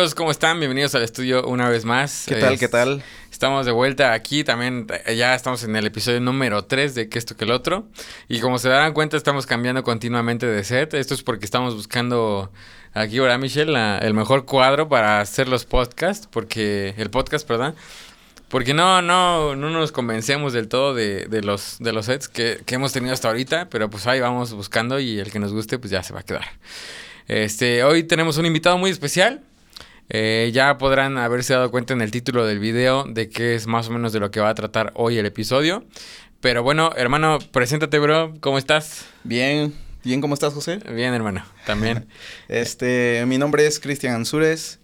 Amigos, ¿cómo están? Bienvenidos al estudio una vez más. ¿Qué tal? Es- ¿Qué tal? Estamos de vuelta aquí también, ya estamos en el episodio número 3 de que esto que el otro. Y como se darán cuenta, estamos cambiando continuamente de set. Esto es porque estamos buscando aquí, ahora Michelle, la- el mejor cuadro para hacer los podcasts, porque el podcast, perdón. Porque no, no, no nos convencemos del todo de, de los, de los sets que, que hemos tenido hasta ahorita, pero pues ahí vamos buscando y el que nos guste pues ya se va a quedar. Este, hoy tenemos un invitado muy especial. Eh, ya podrán haberse dado cuenta en el título del video de qué es más o menos de lo que va a tratar hoy el episodio. Pero bueno, hermano, preséntate, bro. ¿Cómo estás? Bien, bien, ¿cómo estás, José? Bien, hermano. También. Este, mi nombre es Cristian Ansúrez.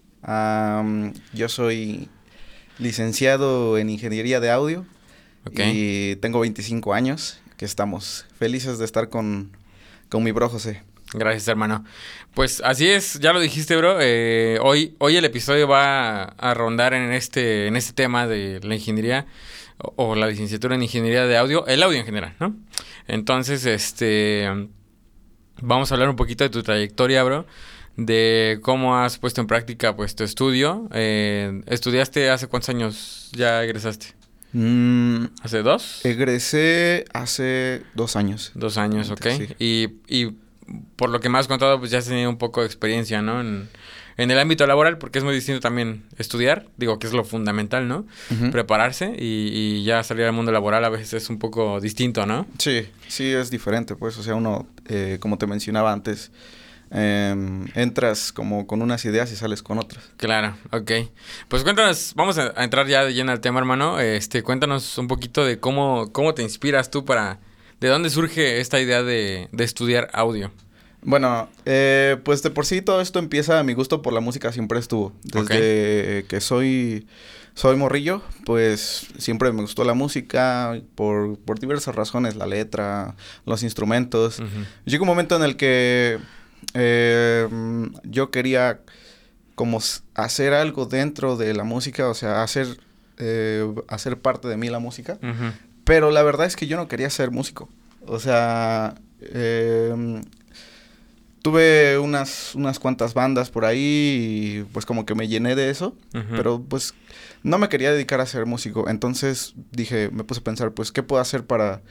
yo soy licenciado en Ingeniería de Audio Ok. y tengo 25 años, que estamos felices de estar con, con mi bro José. Gracias, hermano. Pues así es, ya lo dijiste, bro. eh, hoy, hoy el episodio va a, rondar en este, en este tema de la ingeniería o, o la licenciatura en ingeniería de audio, el audio en general, ¿no? Entonces, este, vamos a hablar un poquito de tu trayectoria, bro, de cómo has puesto en práctica, pues, tu estudio. Eh, ¿Estudiaste hace cuántos años ya egresaste? Mm, ¿Hace dos? egresé hace dos años. Dos años, ok. Sí. Y, y por lo que me has contado, pues ya has tenido un poco de experiencia, ¿no? En, en el ámbito laboral, porque es muy distinto también estudiar, digo que es lo fundamental, ¿no? Prepararse y, y ya salir al mundo laboral a veces es un poco distinto, ¿no? Sí, sí es diferente, pues, o sea, uno, eh, como te mencionaba antes, em, entras como con unas ideas y sales con otras. Claro, ok. Pues cuéntanos, vamos a, a entrar ya de lleno al tema, hermano. Este, cuéntanos un poquito de cómo, cómo te inspiras tú para... ¿De dónde surge esta idea de, de estudiar audio? Bueno, eh, pues de por sí todo esto empieza, mi gusto por la música siempre estuvo. Desde que soy, soy morrillo, pues siempre me gustó la música por, por diversas razones, la letra, los instrumentos. Llegó un momento en el que eh, yo quería como hacer algo dentro de la música, o sea, hacer, eh, hacer parte de mí la música. Ujú. Pero la verdad es que yo no quería ser músico. O sea, eh, tuve unas, unas cuantas bandas por ahí y pues como que me llené de eso. Pero pues no me quería dedicar a ser músico. Entonces dije, me puse a pensar, pues, ¿qué puedo hacer para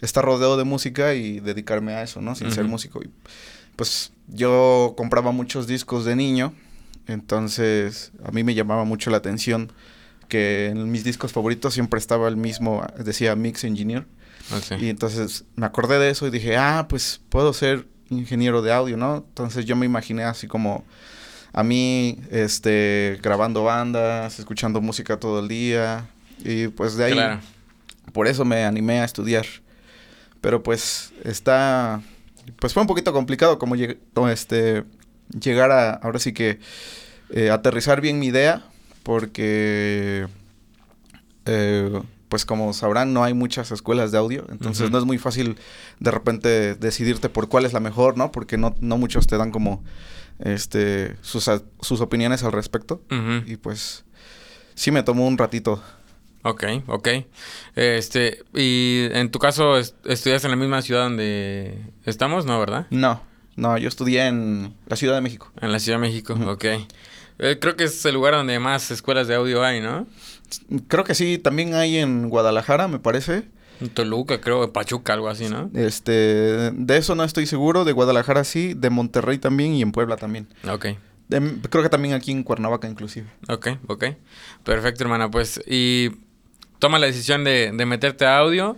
estar rodeado de música y dedicarme a eso, ¿no? Sin ser músico. Y, pues yo compraba muchos discos de niño. Entonces a mí me llamaba mucho la atención que en mis discos favoritos siempre estaba el mismo, decía Mix Engineer. Ok. Y entonces me acordé de eso y dije, ah, pues puedo ser ingeniero de audio, ¿no? Entonces yo me imaginé así como a mí, este, grabando bandas, escuchando música todo el día. Y pues de ahí, Claro. por eso me animé a estudiar. Pero pues está, pues fue un poquito complicado como lleg- este, llegar a, ahora sí que, eh, aterrizar bien mi idea, porque, eh, pues como sabrán, no hay muchas escuelas de audio, entonces no es muy fácil de repente decidirte por cuál es la mejor, ¿no? Porque no, no muchos te dan como, este, sus, a- sus opiniones al respecto. Y pues, sí me tomó un ratito. Ok, ok. Este, y en tu caso, est- ¿estudias en la misma ciudad donde estamos? No, ¿verdad? No, no, yo estudié en la Ciudad de México. En la Ciudad de México, Ujú. ok. Eh, creo que es el lugar donde más escuelas de audio hay, ¿no? Creo que sí, también hay en Guadalajara, me parece. En Toluca, creo, en Pachuca, algo así, ¿no? Este, de eso no estoy seguro, de Guadalajara sí, de Monterrey también y en Puebla también. Ok, De- creo que también aquí en Cuernavaca inclusive. ok, ok. Perfecto, hermano. Pues, y toma la decisión de, de meterte a audio.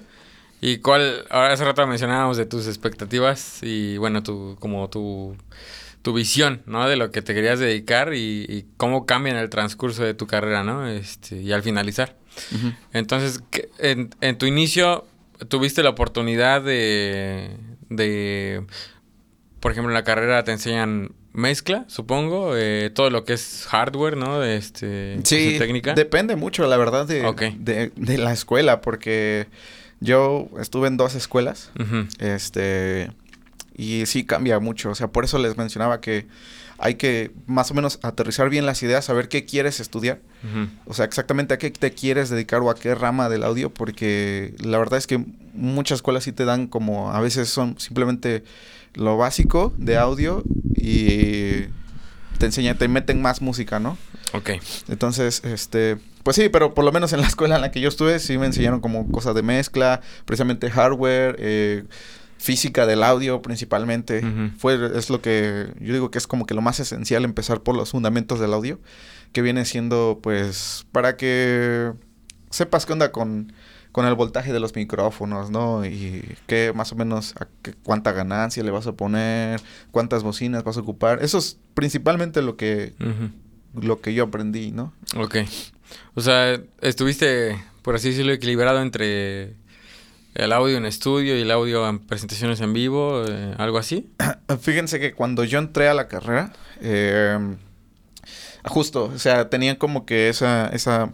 ¿Y cuál? Ahora hace rato mencionábamos de tus expectativas y, bueno, tu, como tu, tu visión, ¿no? De lo que te querías dedicar y, y cómo cambia en el transcurso de tu carrera, ¿no? Este, y al finalizar. Entonces, ¿qué- en, en tu inicio, tuviste la oportunidad de, de, por ejemplo, en la carrera te enseñan mezcla, supongo, eh, todo lo que es hardware, ¿no? Este, Sí, técnica. depende mucho, la verdad, de, de, de la escuela, porque yo estuve en dos escuelas, este, y sí cambia mucho, o sea, por eso les mencionaba que hay que más o menos aterrizar bien las ideas, saber qué quieres estudiar, o sea, exactamente a qué te quieres dedicar o a qué rama del audio, porque la verdad es que muchas escuelas sí te dan como, a veces son simplemente lo básico de audio y te enseñan, te meten más música, ¿no? Ok. Entonces, este, pues sí, pero por lo menos en la escuela en la que yo estuve, sí me enseñaron como cosas de mezcla, precisamente hardware, eh, física del audio principalmente. Fue, es lo que yo digo que es como que lo más esencial empezar por los fundamentos del audio, que viene siendo pues para que sepas qué onda con, con el voltaje de los micrófonos, ¿no? Y qué más o menos a qué- cuánta ganancia le vas a poner, cuántas bocinas vas a ocupar. Eso es principalmente lo que, lo que yo aprendí, ¿no? Ok. O sea, estuviste, por así decirlo, equilibrado entre el audio en estudio y el audio en presentaciones en vivo, eh, algo así. Fíjense que cuando yo entré a la carrera, eh, justo, o sea, tenían como que esa, esa,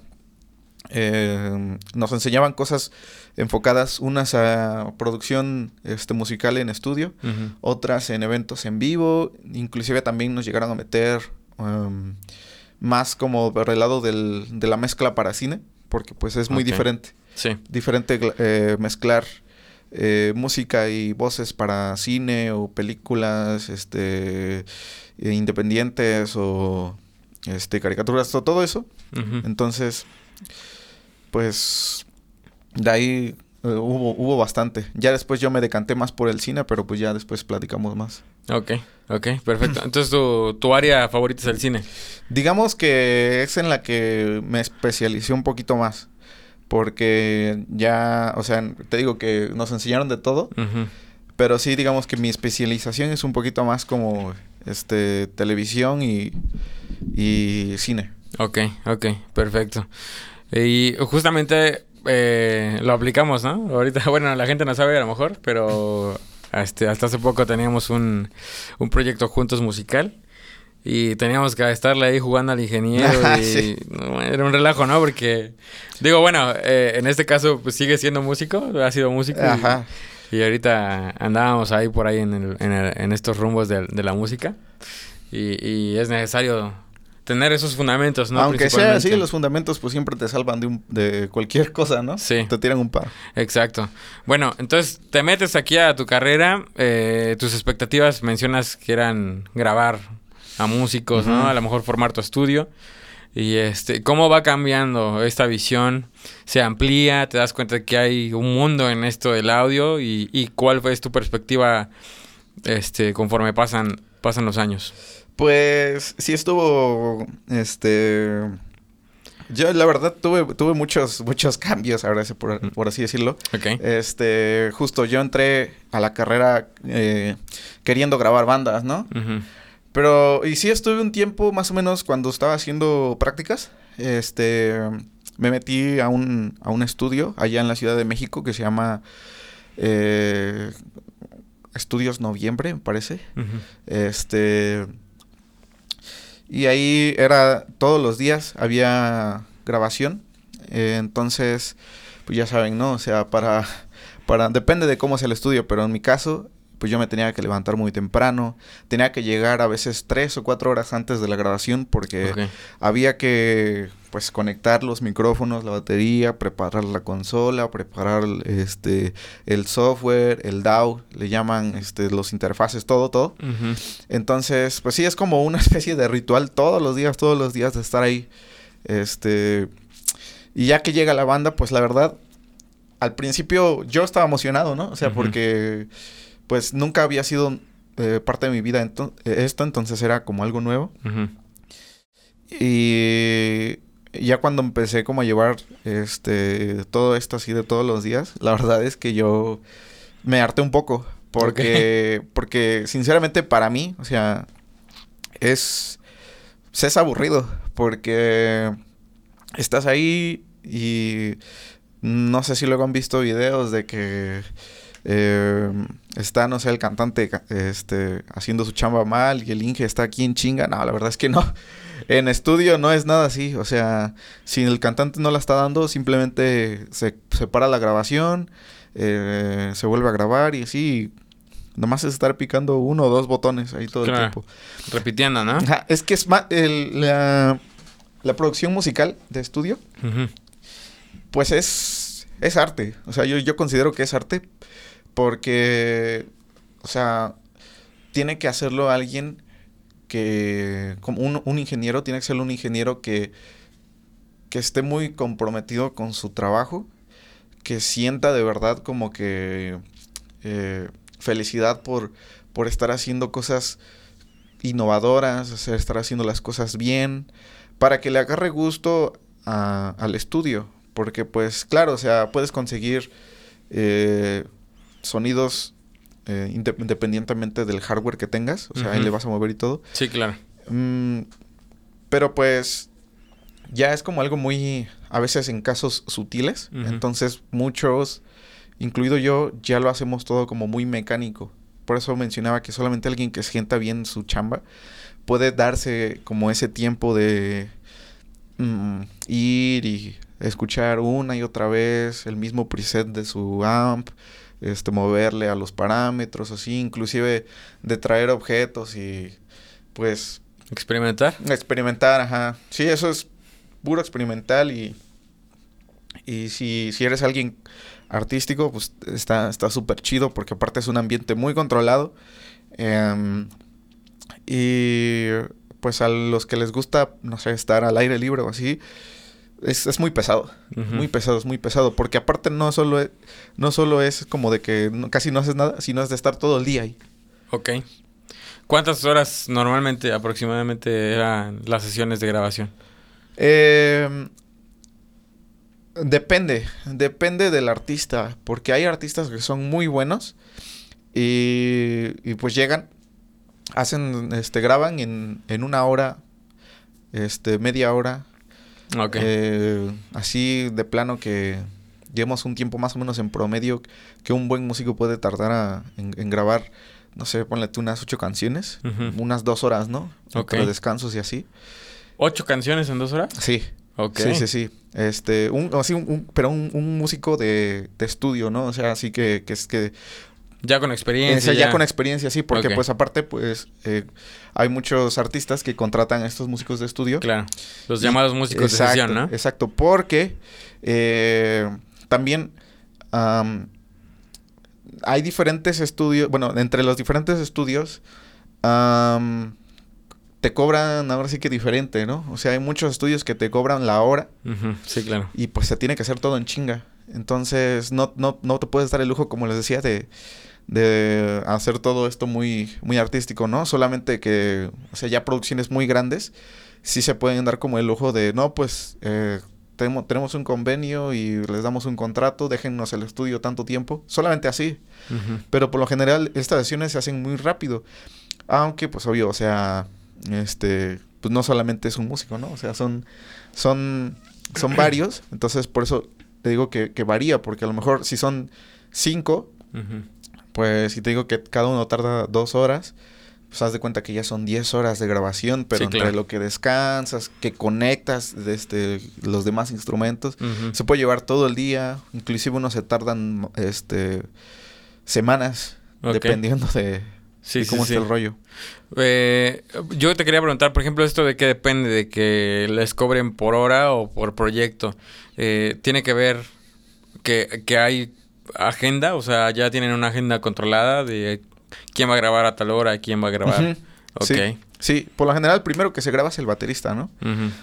eh, nos enseñaban cosas enfocadas, unas a producción este, musical en estudio, otras en eventos en vivo, inclusive también nos llegaron a meter um, más como por el lado del, de la mezcla para cine, porque pues es muy diferente Sí. diferente eh, mezclar eh, música y voces para cine o películas este eh, independientes o este caricaturas to- todo eso entonces pues de ahí eh, hubo hubo bastante ya después yo me decanté más por el cine pero pues ya después platicamos más Ok, ok, perfecto. Entonces tu, tu área favorita es el cine. digamos que es en la que me especialicé un poquito más porque ya o sea te digo que nos enseñaron de todo. Pero sí, digamos que mi especialización es un poquito más como este televisión y, y cine. Ok, ok, perfecto. Y justamente eh, lo aplicamos, ¿no? Ahorita, bueno, la gente no sabe a lo mejor, pero este, hasta hace poco teníamos un, un proyecto juntos musical y teníamos que estarle ahí jugando al ingeniero y Sí. no, era un relajo, ¿no? Porque, digo, bueno, eh, en este caso pues sigue siendo músico, ha sido músico. Ajá. Y, ahorita andábamos ahí por ahí en, el- en, el- en estos rumbos de, de la música y, y es necesario tener esos fundamentos, ¿no? Aunque sea así, los fundamentos pues siempre te salvan de, un, de cualquier cosa, ¿no? Sí. Te tiran un paro. Exacto. Bueno, entonces te metes aquí a tu carrera, eh, tus expectativas mencionas que eran grabar a músicos, ¿no? A lo mejor formar tu estudio. Y este, ¿cómo va cambiando esta visión? ¿Se amplía? ¿Te das cuenta de que hay un mundo en esto del audio? ¿Y, y cuál es tu perspectiva este, conforme pasan, pasan los años? Pues sí estuvo, este... Yo la verdad tuve, tuve muchos, muchos cambios, ahora sí, por, por así decirlo. Ok. Este, justo yo entré a la carrera eh, queriendo grabar bandas, ¿no? Ujú. Pero, y sí estuve un tiempo más o menos cuando estaba haciendo prácticas. Este, me metí a un, a un estudio allá en la Ciudad de México que se llama eh, Estudios Noviembre, me parece. Este, y ahí era todos los días había grabación. Eh, entonces, pues ya saben, ¿no? O sea, para, para, depende de cómo sea el estudio, pero en mi caso, pues yo me tenía que levantar muy temprano. Tenía que llegar a veces tres o cuatro horas antes de la grabación porque había que pues conectar los micrófonos, la batería, preparar la consola, preparar este el software, el DAW, le llaman este los interfaces, todo, todo. Entonces, pues sí es como una especie de ritual todos los días, todos los días de estar ahí. Este y ya que llega la banda, pues la verdad al principio yo estaba emocionado, ¿no? O sea, porque pues nunca había sido eh, parte de mi vida ento- eh, esto, entonces era como algo nuevo. Y ya cuando empecé como a llevar este todo esto así de todos los días, la verdad es que yo me harté un poco. Porque, porque sinceramente para mí, o sea, es, es aburrido. Porque estás ahí y no sé si luego han visto videos de que eh, está, no sé, el cantante ca- este, haciendo su chamba mal y el Inge está aquí en chinga. No, la verdad es que no. En estudio no es nada así. O sea, si el cantante no la está dando, simplemente se separa la grabación, eh, se vuelve a grabar y así. Nomás es estar picando uno o dos botones ahí todo Claro. el tiempo. Repitiendo, ¿no? Ajá, es que es más. el- la, la producción musical de estudio, pues es, es arte. O sea, yo, yo considero que es arte porque, o sea, tiene que hacerlo alguien que como un, ingeniero tiene que ser un ingeniero que, que esté muy comprometido con su trabajo, que sienta de verdad como que eh, felicidad por, por estar haciendo cosas innovadoras, hacer- estar haciendo las cosas bien, para que le agarre gusto al estudio. Porque pues claro, o sea, puedes conseguir eh, sonidos eh, inde- independientemente del hardware que tengas, o sea, ahí le vas a mover y todo. Sí, claro. Mm, pero pues ya es como algo muy, a veces en casos sutiles. Entonces muchos, incluido yo, ya lo hacemos todo como muy mecánico. Por eso mencionaba que solamente alguien que sienta bien su chamba puede darse como ese tiempo de mm, ir y escuchar una y otra vez el mismo preset de su amp, este moverle a los parámetros, así, inclusive de traer objetos y pues Experimentar. experimentar, ajá. Sí, eso es puro experimental y y si, si eres alguien artístico, pues está está súper chido porque aparte es un ambiente muy controlado. Em, y pues a los que les gusta, no sé, estar al aire libre o así, es, es muy pesado. Muy pesado, es muy pesado. Porque aparte no solo es, no solo es como de que no- casi no haces nada, sino es de estar todo el día ahí. Ok. ¿Cuántas horas normalmente, aproximadamente, eran las sesiones de grabación? Eh, depende, depende del artista, porque hay artistas que son muy buenos y, y pues llegan, hacen, este, graban en, en una hora, este, media hora, Ok. eh, así de plano que llevamos un tiempo más o menos en promedio que un buen músico puede tardar a- en, en grabar, no sé, ponle tú unas ocho canciones, unas dos horas, ¿no? Ok. Entre descansos y así. ¿Ocho canciones en dos horas? Sí. Ok. Sí, sí, sí. Este, un, así un, un- pero un, un músico de, de estudio, ¿no? O sea, así que, que es que... Ya con experiencia. ya con experiencia, sí, porque pues aparte, pues, eh, hay muchos artistas que contratan a estos músicos de estudio. Claro. Los Y- llamados músicos exacto, de sesión, ¿no? Exacto, porque eh, también am, hay diferentes estudios, bueno, entre los diferentes estudios am, te cobran ahora sí que diferente, ¿no? O sea, hay muchos estudios que te cobran la hora Sí, claro. y pues se tiene que hacer todo en chinga. Entonces no, no, no te puedes dar el lujo, como les decía, de, de hacer todo esto muy, muy artístico, ¿no? Solamente que, o sea, ya producciones muy grandes, sí se pueden dar como el lujo de, no, pues eh, tenemos, tenemos un convenio y les damos un contrato, déjennos el estudio tanto tiempo, solamente así. Pero por lo general estas sesiones se hacen muy rápido. Aunque, pues obvio, o sea, este, pues no solamente es un músico, ¿no? O sea, son, son, son varios. Entonces, por eso te digo que, que varía, porque a lo mejor si son cinco. Pues si te digo que cada uno tarda dos horas, pues haz de cuenta que ya son 10 horas de grabación, pero Sí, entre claro. lo que descansas, que conectas este, los demás instrumentos, se puede llevar todo el día, inclusive unos se tardan este semanas, dependiendo de, Sí, de sí, cómo sí. está el rollo. Eh, yo te quería preguntar, por ejemplo, esto de qué depende de que les cobren por hora o por proyecto. Eh, ¿Tiene que ver que, que hay agenda? O sea, ya tienen una agenda controlada de quién va a grabar a tal hora, quién va a grabar. Ujú. Ok. Sí, sí, por lo general primero que se graba es el baterista, ¿no?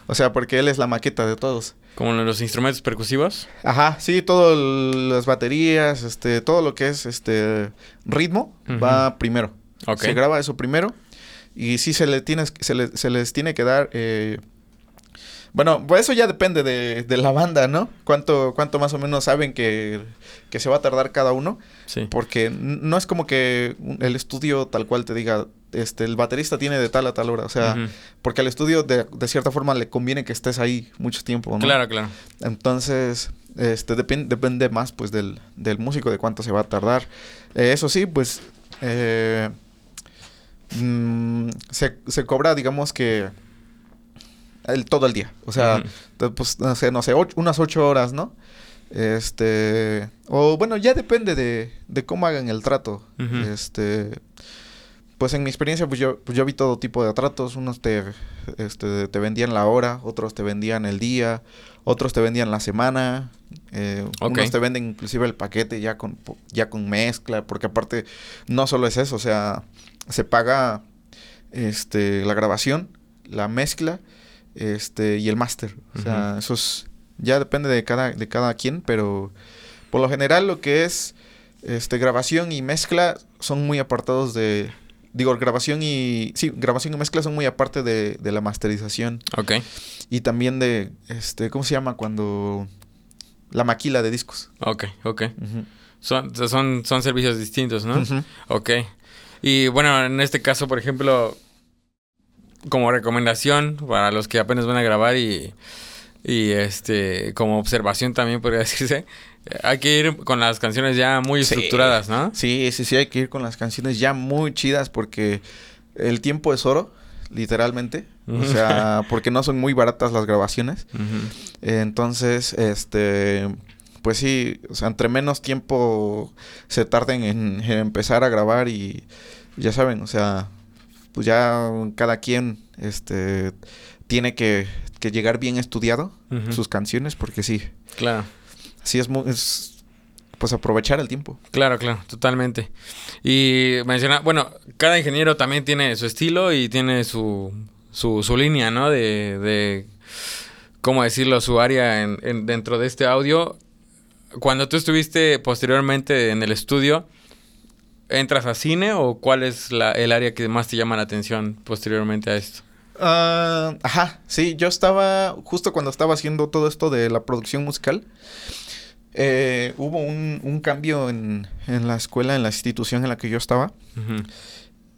O sea, porque él es la maqueta de todos. Como los instrumentos percusivos. Ajá, sí, todas las baterías, este, todo lo que es este ritmo va primero. Ok. Se graba eso primero. Y sí se le tienes, se, le- se les tiene que dar. eh, bueno, pues eso ya depende de, de la banda, ¿no? Cuánto, cuánto más o menos saben que, que se va a tardar cada uno. Sí. Porque no es como que el estudio tal cual te diga, este, el baterista tiene de tal a tal hora. O sea, porque al estudio de, de cierta forma le conviene que estés ahí mucho tiempo, ¿no? Claro, claro. Entonces, este depen- depende más pues del, del músico, de cuánto se va a tardar. Eh, eso sí, pues eh, mm, se, se cobra, digamos que el, todo el día. O sea, pues, no sé, no sé, unas ocho horas, ¿no? Este, o bueno, ya depende de, de cómo hagan el trato. Este, pues en mi experiencia, pues yo, pues yo vi todo tipo de tratos. Unos te, este, te vendían la hora, otros te vendían el día, otros te vendían la semana, eh, unos te venden inclusive el paquete ya con, ya con mezcla, porque aparte no solo es eso, o sea, se paga este, la grabación, la mezcla, este, y el máster. O sea, eso es, ya depende de cada, de cada quien, pero por lo general lo que es este, grabación y mezcla son muy apartados de, digo, grabación y, sí, grabación y mezcla son muy aparte de, de la masterización. Ok. Y también de, este, ¿cómo se llama? Cuando, la maquila de discos. Ok, ok. Ujú. Son, son, son servicios distintos, ¿no? Ok. Y bueno, en este caso, por ejemplo, como recomendación para los que apenas van a grabar y, y este, como observación también podría decirse, hay que ir con las canciones ya muy Sí. estructuradas, ¿no? Sí, sí, sí, hay que ir con las canciones ya muy chidas porque el tiempo es oro, literalmente. O sea, porque no son muy baratas las grabaciones. Entonces, este, pues sí, o sea, entre menos tiempo se tarden en, en empezar a grabar y ya saben, o sea, pues ya cada quien, este, tiene que, que llegar bien estudiado sus canciones porque sí, Claro. sí es, es pues aprovechar el tiempo. Claro, claro, totalmente. Y menciona, bueno, cada ingeniero también tiene su estilo y tiene su, su, su línea, ¿no? De, de, ¿cómo decirlo? Su área en, en- dentro de este audio. Cuando tú estuviste posteriormente en el estudio, ¿entras a cine o cuál es la, el área que más te llama la atención posteriormente a esto? Ah, ajá, sí, yo estaba, justo cuando estaba haciendo todo esto de la producción musical, eh, hubo un, un cambio en, en la escuela, en la institución en la que yo estaba,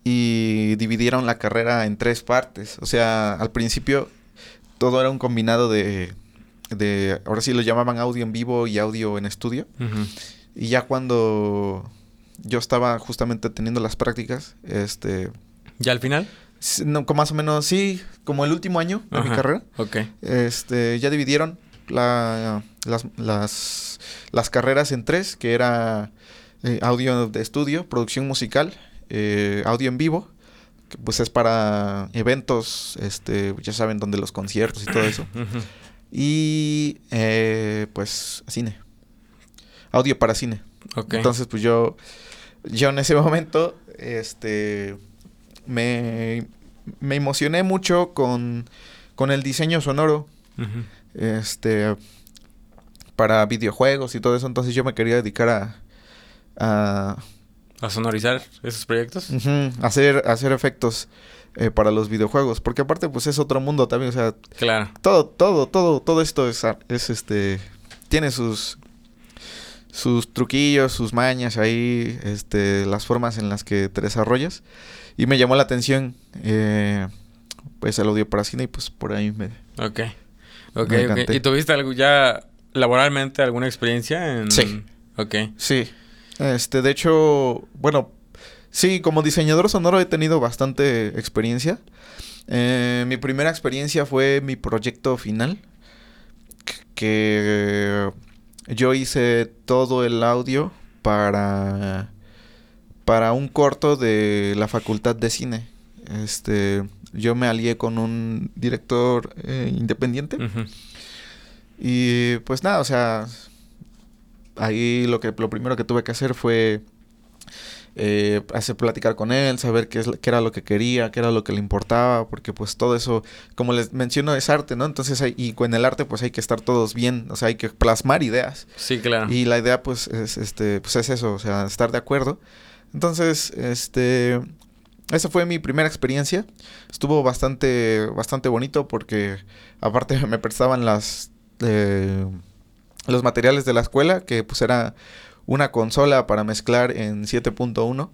y dividieron la carrera en tres partes. O sea, al principio todo era un combinado de, de ahora sí lo llamaban audio en vivo y audio en estudio. Y ya cuando yo estaba justamente teniendo las prácticas, este, ¿Ya al final? no, más o menos, sí, como el último año de mi carrera, Ok. este, ya dividieron la- las, las, las carreras en tres, que era eh, audio de estudio, producción musical, eh, audio en vivo, que pues es para eventos, este, ya saben, donde los conciertos y todo eso, y eh, pues cine, audio para cine. Ok. Entonces, pues yo, yo en ese momento, este, me, me emocioné mucho con, con el diseño sonoro, este, para videojuegos y todo eso. Entonces yo me quería dedicar a, a ¿A sonorizar esos proyectos? hacer, hacer efectos eh, para los videojuegos. Porque aparte, pues es otro mundo también. O sea, Claro. todo, todo, todo, todo esto es, es este, tiene sus, sus truquillos, sus mañas ahí, este, las formas en las que te desarrollas. Y me llamó la atención, eh, pues el audio para cine y pues por ahí me... Ok. Ok, Me ok. encanté. ¿Y tuviste algo ya laboralmente alguna experiencia en...? Sí. Ok. Sí, este, de hecho, bueno, sí, como diseñador sonoro he tenido bastante experiencia. Eh, mi primera experiencia fue mi proyecto final, que yo hice todo el audio para, para un corto de la Facultad de Cine. Este, yo me alié con un director eh, independiente. Y pues nada, o sea, ahí lo que lo primero que tuve que hacer fue eh, hacer platicar con él, saber qué, es, qué era lo que quería, qué era lo que le importaba, porque pues todo eso, como les menciono, es arte, ¿no? Entonces, hay- y con el arte pues hay que estar todos bien, o sea, hay que plasmar ideas. Sí, claro. Y la idea pues es, este, pues es eso, o sea, estar de acuerdo. Entonces, este, esa fue mi primera experiencia. Estuvo bastante, bastante bonito porque aparte me prestaban las, eh, los materiales de la escuela, que pues era una consola para mezclar en 7.1.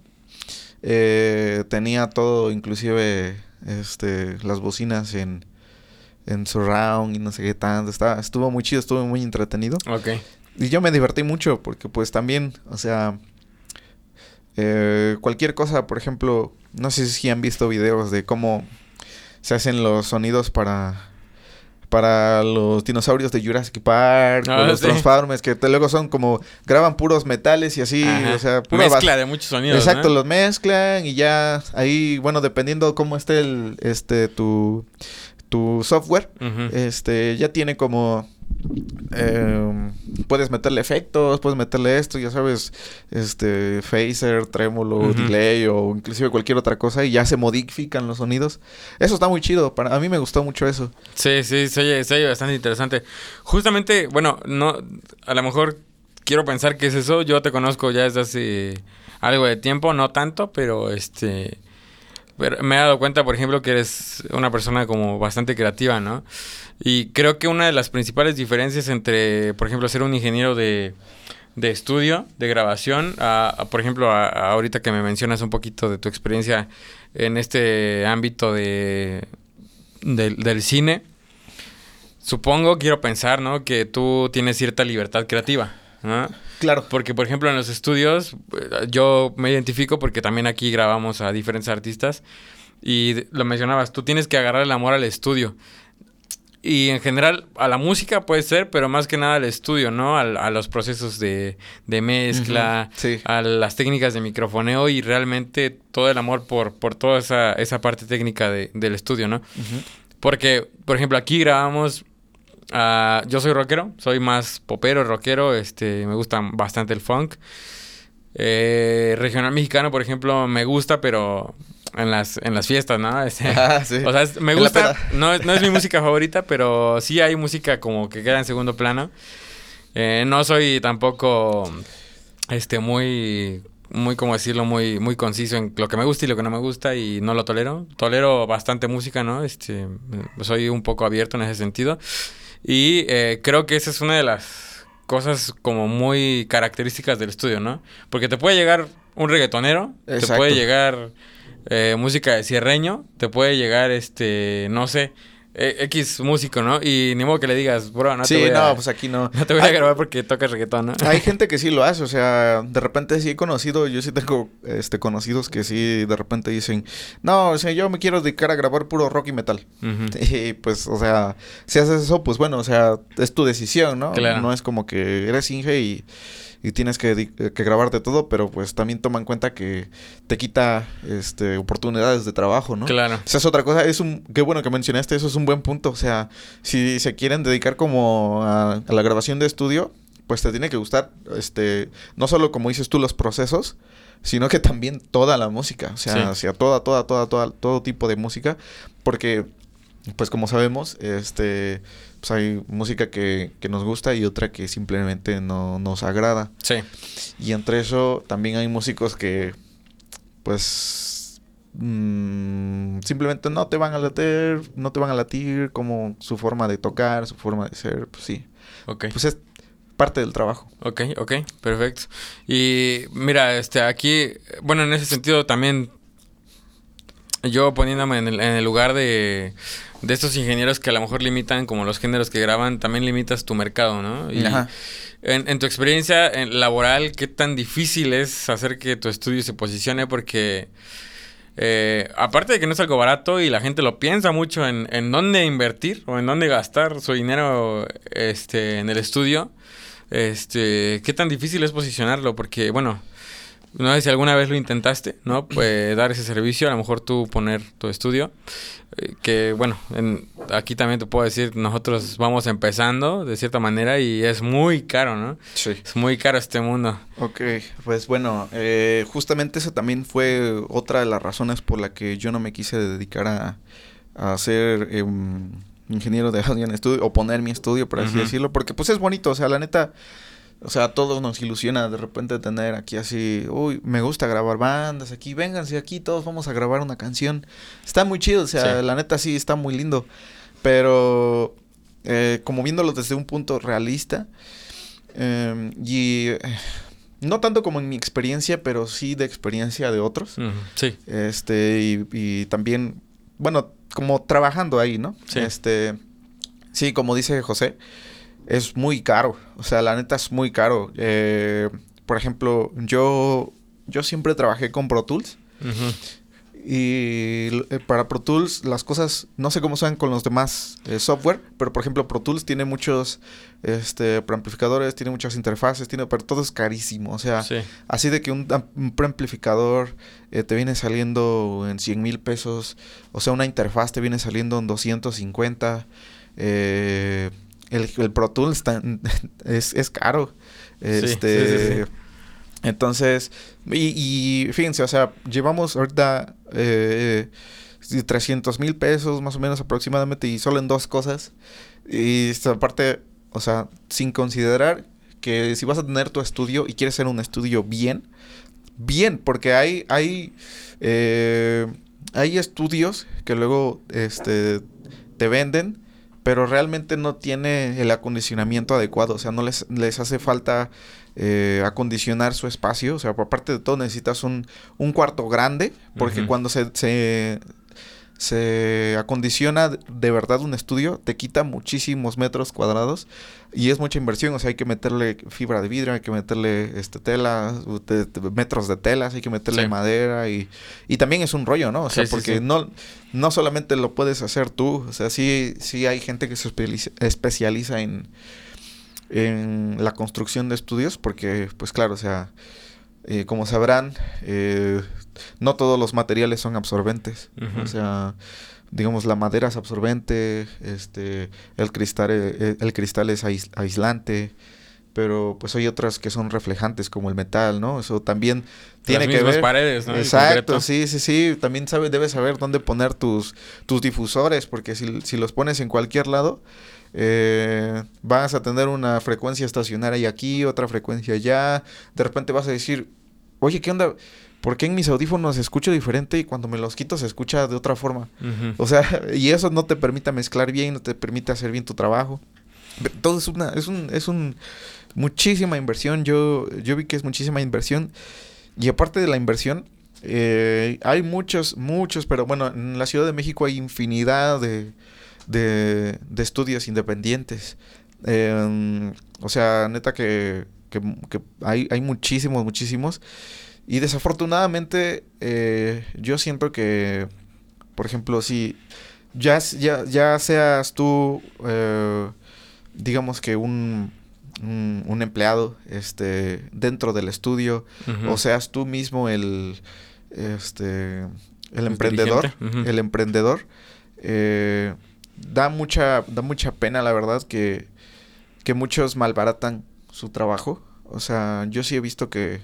Eh, tenía todo, inclusive, este, las bocinas en, en surround y no sé qué tanto. Estaba, estuvo muy chido, estuvo muy entretenido. Ok. Y yo me divertí mucho porque pues también, o sea, eh, cualquier cosa, por ejemplo, no sé si han visto videos de cómo se hacen los sonidos para para los dinosaurios de Jurassic Park, Ah, o los sí. Transformers, que te- luego son como, graban puros metales y así, Ajá. o sea, pura Mezcla de muchos sonidos, Exacto, ¿no? los mezclan y ya ahí, bueno, dependiendo cómo esté el, este, tu, tu software, este, ya tiene como eh, puedes meterle efectos, puedes meterle esto, ya sabes, este, phaser, trémolo, delay o inclusive cualquier otra cosa y ya se modifican los sonidos. Eso está muy chido, para a mí me gustó mucho eso. Sí, sí, se oye, bastante interesante. Justamente, bueno, no, a lo mejor quiero pensar que es eso, yo te conozco ya desde hace algo de tiempo, no tanto, pero este... Pero me he dado cuenta, por ejemplo, que eres una persona como bastante creativa, ¿no? Y creo que una de las principales diferencias entre, por ejemplo, ser un ingeniero de, de estudio, de grabación, a, por ejemplo, ahorita que me mencionas un poquito de tu experiencia en este ámbito de, del cine, supongo, quiero pensar, ¿no? Que tú tienes cierta libertad creativa, ¿no? Claro. Porque, por ejemplo, en los estudios, eh, yo me identifico porque también aquí grabamos a diferentes artistas y lo mencionabas, tú tienes que agarrar el amor al estudio. Y en general a la música puede ser, pero más que nada al estudio, ¿no? a los procesos de, mezcla, a las técnicas de microfoneo y realmente todo el amor por, por toda esa, esa parte técnica del estudio, ¿no? Porque, por ejemplo, aquí grabamos... Uh, yo soy rockero, soy más popero, rockero, este, me gusta bastante el funk. Eh, regional mexicano, por ejemplo, me gusta, pero en las, en las fiestas, ¿no? Este, ah, sí. O sea, me gusta, no, no es mi música favorita, pero sí hay música como que queda en segundo plano. Eh, no soy tampoco, este, muy, muy, como decirlo, muy, muy conciso en lo que me gusta y lo que no me gusta y no lo tolero. Tolero bastante música, ¿no? Este, soy un poco abierto en ese sentido. Y eh, creo que esa es una de las cosas como muy características del estudio, ¿no? Porque te puede llegar un reggaetonero, te puede llegar eh, música de cierreño, te puede llegar, este, no sé, eh, X músico, ¿no? Y ni modo que le digas, bro, no te voy a... no, pues aquí no. No te voy a grabar porque tocas reggaetón, ¿no? Hay gente que sí lo hace, o sea, de repente sí he conocido, yo sí tengo, este, conocidos que sí de repente dicen, no, o sea, yo me quiero dedicar a grabar puro rock y metal. Y pues, o sea, si haces eso, pues bueno, o sea, es tu decisión, ¿no? Claro. No es como que eres Inge y y tienes que, que, grabarte todo, pero pues también toma en cuenta que te quita este oportunidades de trabajo, ¿no? Claro. Esa es otra cosa, es un qué bueno que mencionaste, eso es un buen punto, o sea, si se quieren dedicar como a, la grabación de estudio, pues te tiene que gustar este no solo como dices tú los procesos, sino que también toda la música, o sea, o sea toda toda toda toda todo tipo de música, porque pues como sabemos, este pues hay música que, nos gusta y otra que simplemente no nos agrada. Sí. Y entre eso también hay músicos que, pues, mm, simplemente no te van a latir, no te van a latir como su forma de tocar, su forma de ser, pues sí. Ok. Pues es parte del trabajo. Ok, ok, perfecto. Y mira, este, aquí, bueno, en ese sentido también yo poniéndome en el lugar de de estos ingenieros que a lo mejor limitan, como los géneros que graban, también limitas tu mercado, ¿no? Y En, tu experiencia laboral, ¿qué tan difícil es hacer que tu estudio se posicione? Porque eh, aparte de que no es algo barato y la gente lo piensa mucho en, en dónde invertir o en dónde gastar su dinero este, en el estudio, este, ¿qué tan difícil es posicionarlo? Porque, bueno, no sé si alguna vez lo intentaste, ¿no? Pues dar ese servicio, a lo mejor tú poner tu estudio. Eh, que bueno, aquí también te puedo decir, nosotros vamos empezando de cierta manera y es muy caro, ¿no? Sí. Es muy caro este mundo. Ok, pues bueno, eh, justamente eso también fue otra de las razones por la que yo no me quise dedicar a, a ser em, ingeniero de audio en estudio o poner mi estudio, por así decirlo, porque pues es bonito, o sea, la neta o sea, a todos nos ilusiona de repente tener aquí así, uy, me gusta grabar bandas aquí, vénganse aquí, todos vamos a grabar una canción. Está muy chido, o sea, la neta sí está muy lindo. Pero eh, como viéndolo desde un punto realista, em, y eh, no tanto como en mi experiencia, pero sí de experiencia de otros. Sí. Este, y, y, también, bueno, como trabajando ahí, ¿no? Sí. Este, sí, como dice José es muy caro. O sea, la neta es muy caro. Eh, por ejemplo, yo, yo siempre trabajé con Pro Tools. Y eh, para Pro Tools las cosas, no sé cómo son con los demás eh, software, pero por ejemplo Pro Tools tiene muchos este, preamplificadores, tiene muchas interfaces, tiene, pero todo es carísimo. O sea, así de que un, preamplificador te viene saliendo en 100 mil pesos, o sea, una interfaz te viene saliendo en 250. Eh, el, el Pro Tools está- es, es caro. Este, sí, sí. Entonces, y, y fíjense, o sea, llevamos ahorita eh, 300 mil pesos más o menos aproximadamente y solo en dos cosas. Y esta parte, o sea, sin considerar que si vas a tener tu estudio y quieres hacer un estudio bien, bien, porque hay, hay, eh, hay estudios que luego este, te venden, pero realmente no tiene el acondicionamiento adecuado, o sea, no les, les hace falta eh, acondicionar su espacio, o sea, por parte de todo necesitas un, un cuarto grande, porque cuando se, se, se acondiciona de verdad un estudio, te quita muchísimos metros cuadrados y es mucha inversión, o sea, hay que meterle fibra de vidrio, hay que meterle este tela, te- te- metros de telas, hay que meterle Sí. madera y, y también es un rollo, ¿no? O sea, Sí, porque sí. no no solamente lo puedes hacer tú, o sea, sí sí hay gente que se espeliza- especializa en en la construcción de estudios porque pues claro, o sea, eh, como sabrán, eh, no todos los materiales son absorbentes. O sea, digamos, la madera es absorbente, este, el cristal, eh, el cristal es ais- aislante, pero pues hay otras que son reflejantes como el metal, ¿no? Eso también tiene Las que ver. paredes, ¿no? Exacto, sí, sí, sí. También sabe, debes saber dónde poner tus, tus difusores, porque si, si los pones en cualquier lado, eh, vas a tener una frecuencia estacionaria aquí, otra frecuencia allá. De repente vas a decir, oye, ¿qué onda? ¿Por qué en mis audífonos se escucha diferente y cuando me los quito se escucha de otra forma? O sea, y eso no te permite mezclar bien, no te permite hacer bien tu trabajo. Todo es una, es un, es un muchísima inversión. Yo, yo vi que es muchísima inversión. Y aparte de la inversión, eh, hay muchos, muchos, pero bueno, en la Ciudad de México hay infinidad de, de, de estudios independientes. Eh, o sea, neta que, que, que hay, hay muchísimos, muchísimos. Y desafortunadamente, eh, yo siento que, por ejemplo, si ya, ya, ya seas tú, eh, digamos que un, un, un empleado este, dentro del estudio, o seas tú mismo el, este, el El emprendedor, el emprendedor, eh, da mucha, da mucha pena, la verdad, que, que muchos malbaratan su trabajo. O sea, yo sí he visto que,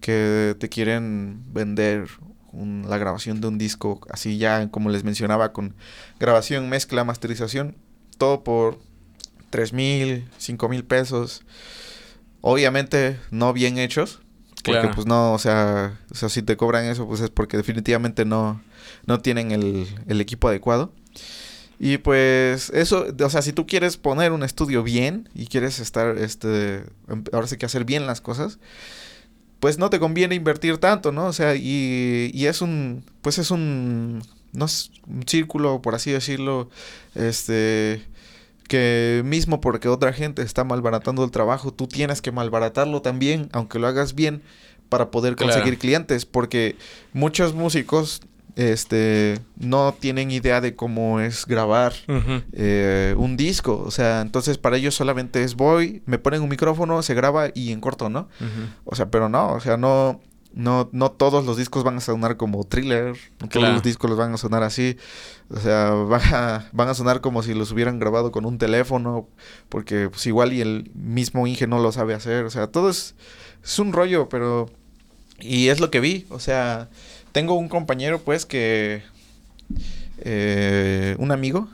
que te quieren vender un- la grabación de un disco, así ya, como les mencionaba, con grabación, mezcla, masterización, todo por tres mil, cinco mil pesos. Obviamente no bien hechos, porque Claro. pues no, o sea, o sea, si te cobran eso, pues es porque definitivamente no, no tienen el, el equipo adecuado. Y pues eso, o sea, si tú quieres poner un estudio bien y quieres estar, este, em- ahora sí que hacer bien las cosas, pues no te conviene invertir tanto, ¿no? O sea, y, y es un, pues es un, no es un círculo, por así decirlo, este, que mismo porque otra gente está malbaratando el trabajo, tú tienes que malbaratarlo también, aunque lo hagas bien, para poder Claro. conseguir clientes, porque muchos músicos, este, no tienen idea de cómo es grabar eh, un disco. O sea, entonces para ellos solamente es voy, me ponen un micrófono, se graba y en corto, ¿no? O sea, pero no, o sea, no, no, no todos los discos van a sonar como thriller, no todos los discos los van a sonar así. O sea, van a, van a sonar como si los hubieran grabado con un teléfono, porque pues igual y el mismo Inge no lo sabe hacer. O sea, todo es, es un rollo, pero... Y es lo que vi, o sea, tengo un compañero pues que... eh, un amigo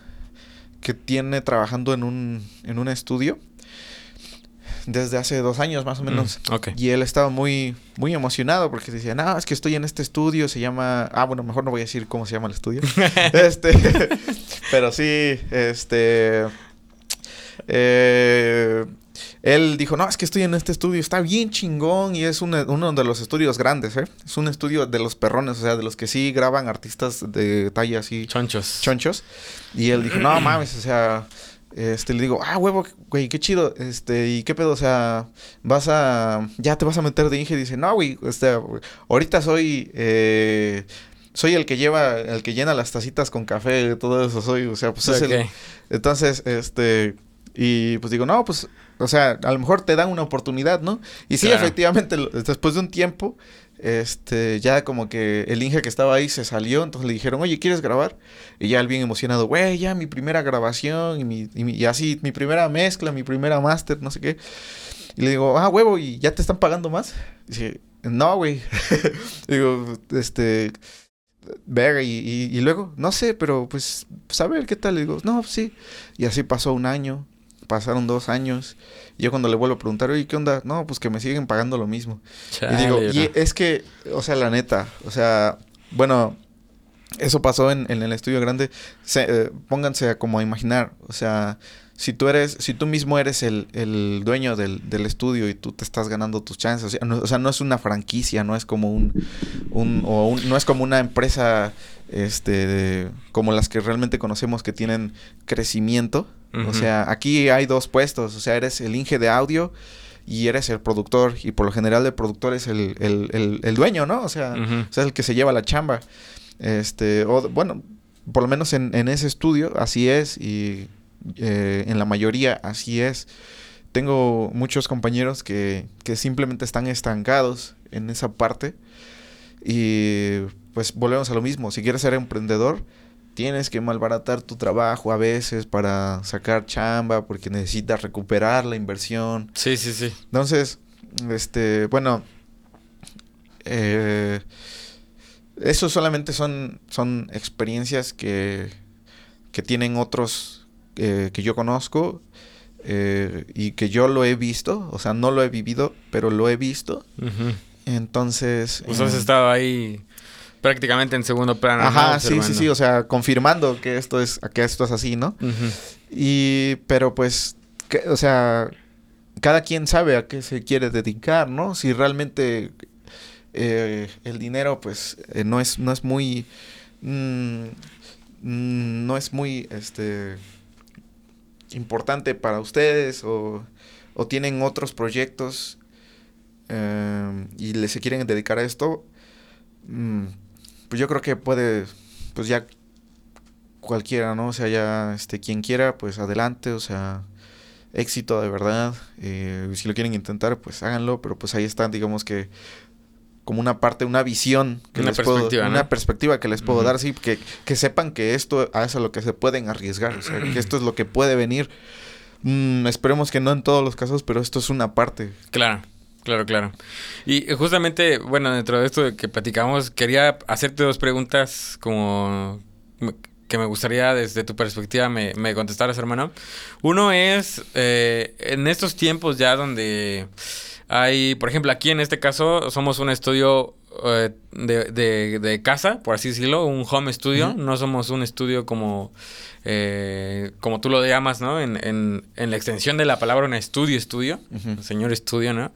que tiene trabajando en un, en un estudio desde hace dos años más o menos. Mm. Y él estaba muy, muy emocionado porque decía, no, es que estoy en este estudio, se llama... Ah, bueno, mejor no voy a decir cómo se llama el estudio. este, pero sí, este... eh, él dijo, no, es que estoy en este estudio, está bien chingón y es una- uno de los estudios grandes, ¿eh? Es un estudio de los perrones, o sea, de los que sí graban artistas de talla así Chonchos. chonchos. Y él dijo, no mames, o sea, este, le digo, ah, huevo, güey, qué chido, este, y qué pedo, o sea, vas a, ya te vas a meter de Inge, y dice, no, güey, este, ahorita soy, eh, soy el que lleva, el que llena las tacitas con café, todo eso soy, o sea, pues es el, entonces, este, y pues digo, no, pues, o sea, a lo mejor te dan una oportunidad, ¿no? Y sí, Claro. efectivamente, después de un tiempo, este, ya como que el Inge que estaba ahí se salió, entonces le dijeron, oye, ¿quieres grabar? Y ya él bien emocionado, güey, ya mi primera grabación y, mi, y, mi- y así, mi primera mezcla, mi primera máster, no sé qué. Y le digo, ah, huevo, ¿y ya te están pagando más? Dice, no, güey. digo, este, y, y, y luego, no sé, pero pues, a ver qué tal. Le digo, no, sí. Y así pasó un año, pasaron dos años. Y yo cuando le vuelvo a preguntar, oye, ¿qué onda? No, pues que me siguen pagando lo mismo. y digo, y es que, o sea, la neta, o sea, bueno, eso pasó en, en el estudio grande. Se- eh, pónganse a como a imaginar, o sea, si tú eres, si tú mismo eres el, el dueño del, del estudio y tú te estás ganando tus chances, o sea, no, o sea, no es una franquicia, no es como un, un, o un- no es como una empresa, este, de- como las que realmente conocemos que tienen crecimiento. O sea, aquí hay dos puestos, o sea, eres el Inge de audio y eres el productor y por lo general el productor es el, el, el, el dueño, ¿no? O sea, Ujú. o sea, el que se lleva la chamba. Este, o bueno, por lo menos en, en ese estudio así es y eh, en la mayoría así es. Tengo muchos compañeros que, que simplemente están estancados en esa parte y pues volvemos a lo mismo. Si quieres ser emprendedor, tienes que malbaratar tu trabajo a veces para sacar chamba porque necesitas recuperar la inversión. Sí, sí, sí. Entonces, este, bueno, eh, eso solamente son, son experiencias que, que tienen otros eh, que yo conozco eh, y que yo lo he visto, o sea, no lo he vivido, pero lo he visto. Entonces... Pues has eh, estado ahí prácticamente en segundo plano. ¿no? Ajá, sí, sí, sí, o sea, confirmando que esto es, que esto es así, ¿no? Y, pero pues, que- o sea, cada quien sabe a qué se quiere dedicar, ¿no? Si realmente eh, el dinero, pues, eh, no es, no es muy, mm, mm, no es muy, este, importante para ustedes o, o tienen otros proyectos eh, y le se quieren dedicar a esto, mm, pues yo creo que puede, pues ya cualquiera, ¿no? O sea, ya este, quien quiera, pues adelante, o sea, éxito de verdad. Eh, si lo quieren intentar, pues háganlo, pero pues ahí están, digamos que como una parte, una visión que Una les puedo, perspectiva, ¿no? una perspectiva que les puedo dar, sí, que, que sepan que esto es a lo que se pueden arriesgar, o sea, que esto es lo que puede venir. Mm, esperemos que no en todos los casos, pero esto es una parte. Claro, claro, claro. Y eh, justamente, bueno, dentro de esto que platicamos, quería hacerte dos preguntas como que me gustaría desde tu perspectiva me, me contestaras, hermano. Uno es, eh, en estos tiempos ya donde hay, por ejemplo, aquí en este caso somos un estudio eh, de, de- de casa, por así decirlo, un home studio, no somos un estudio como, eh, como tú lo llamas, ¿no? En, en, en la extensión de la palabra un estudio, estudio, señor estudio, ¿no?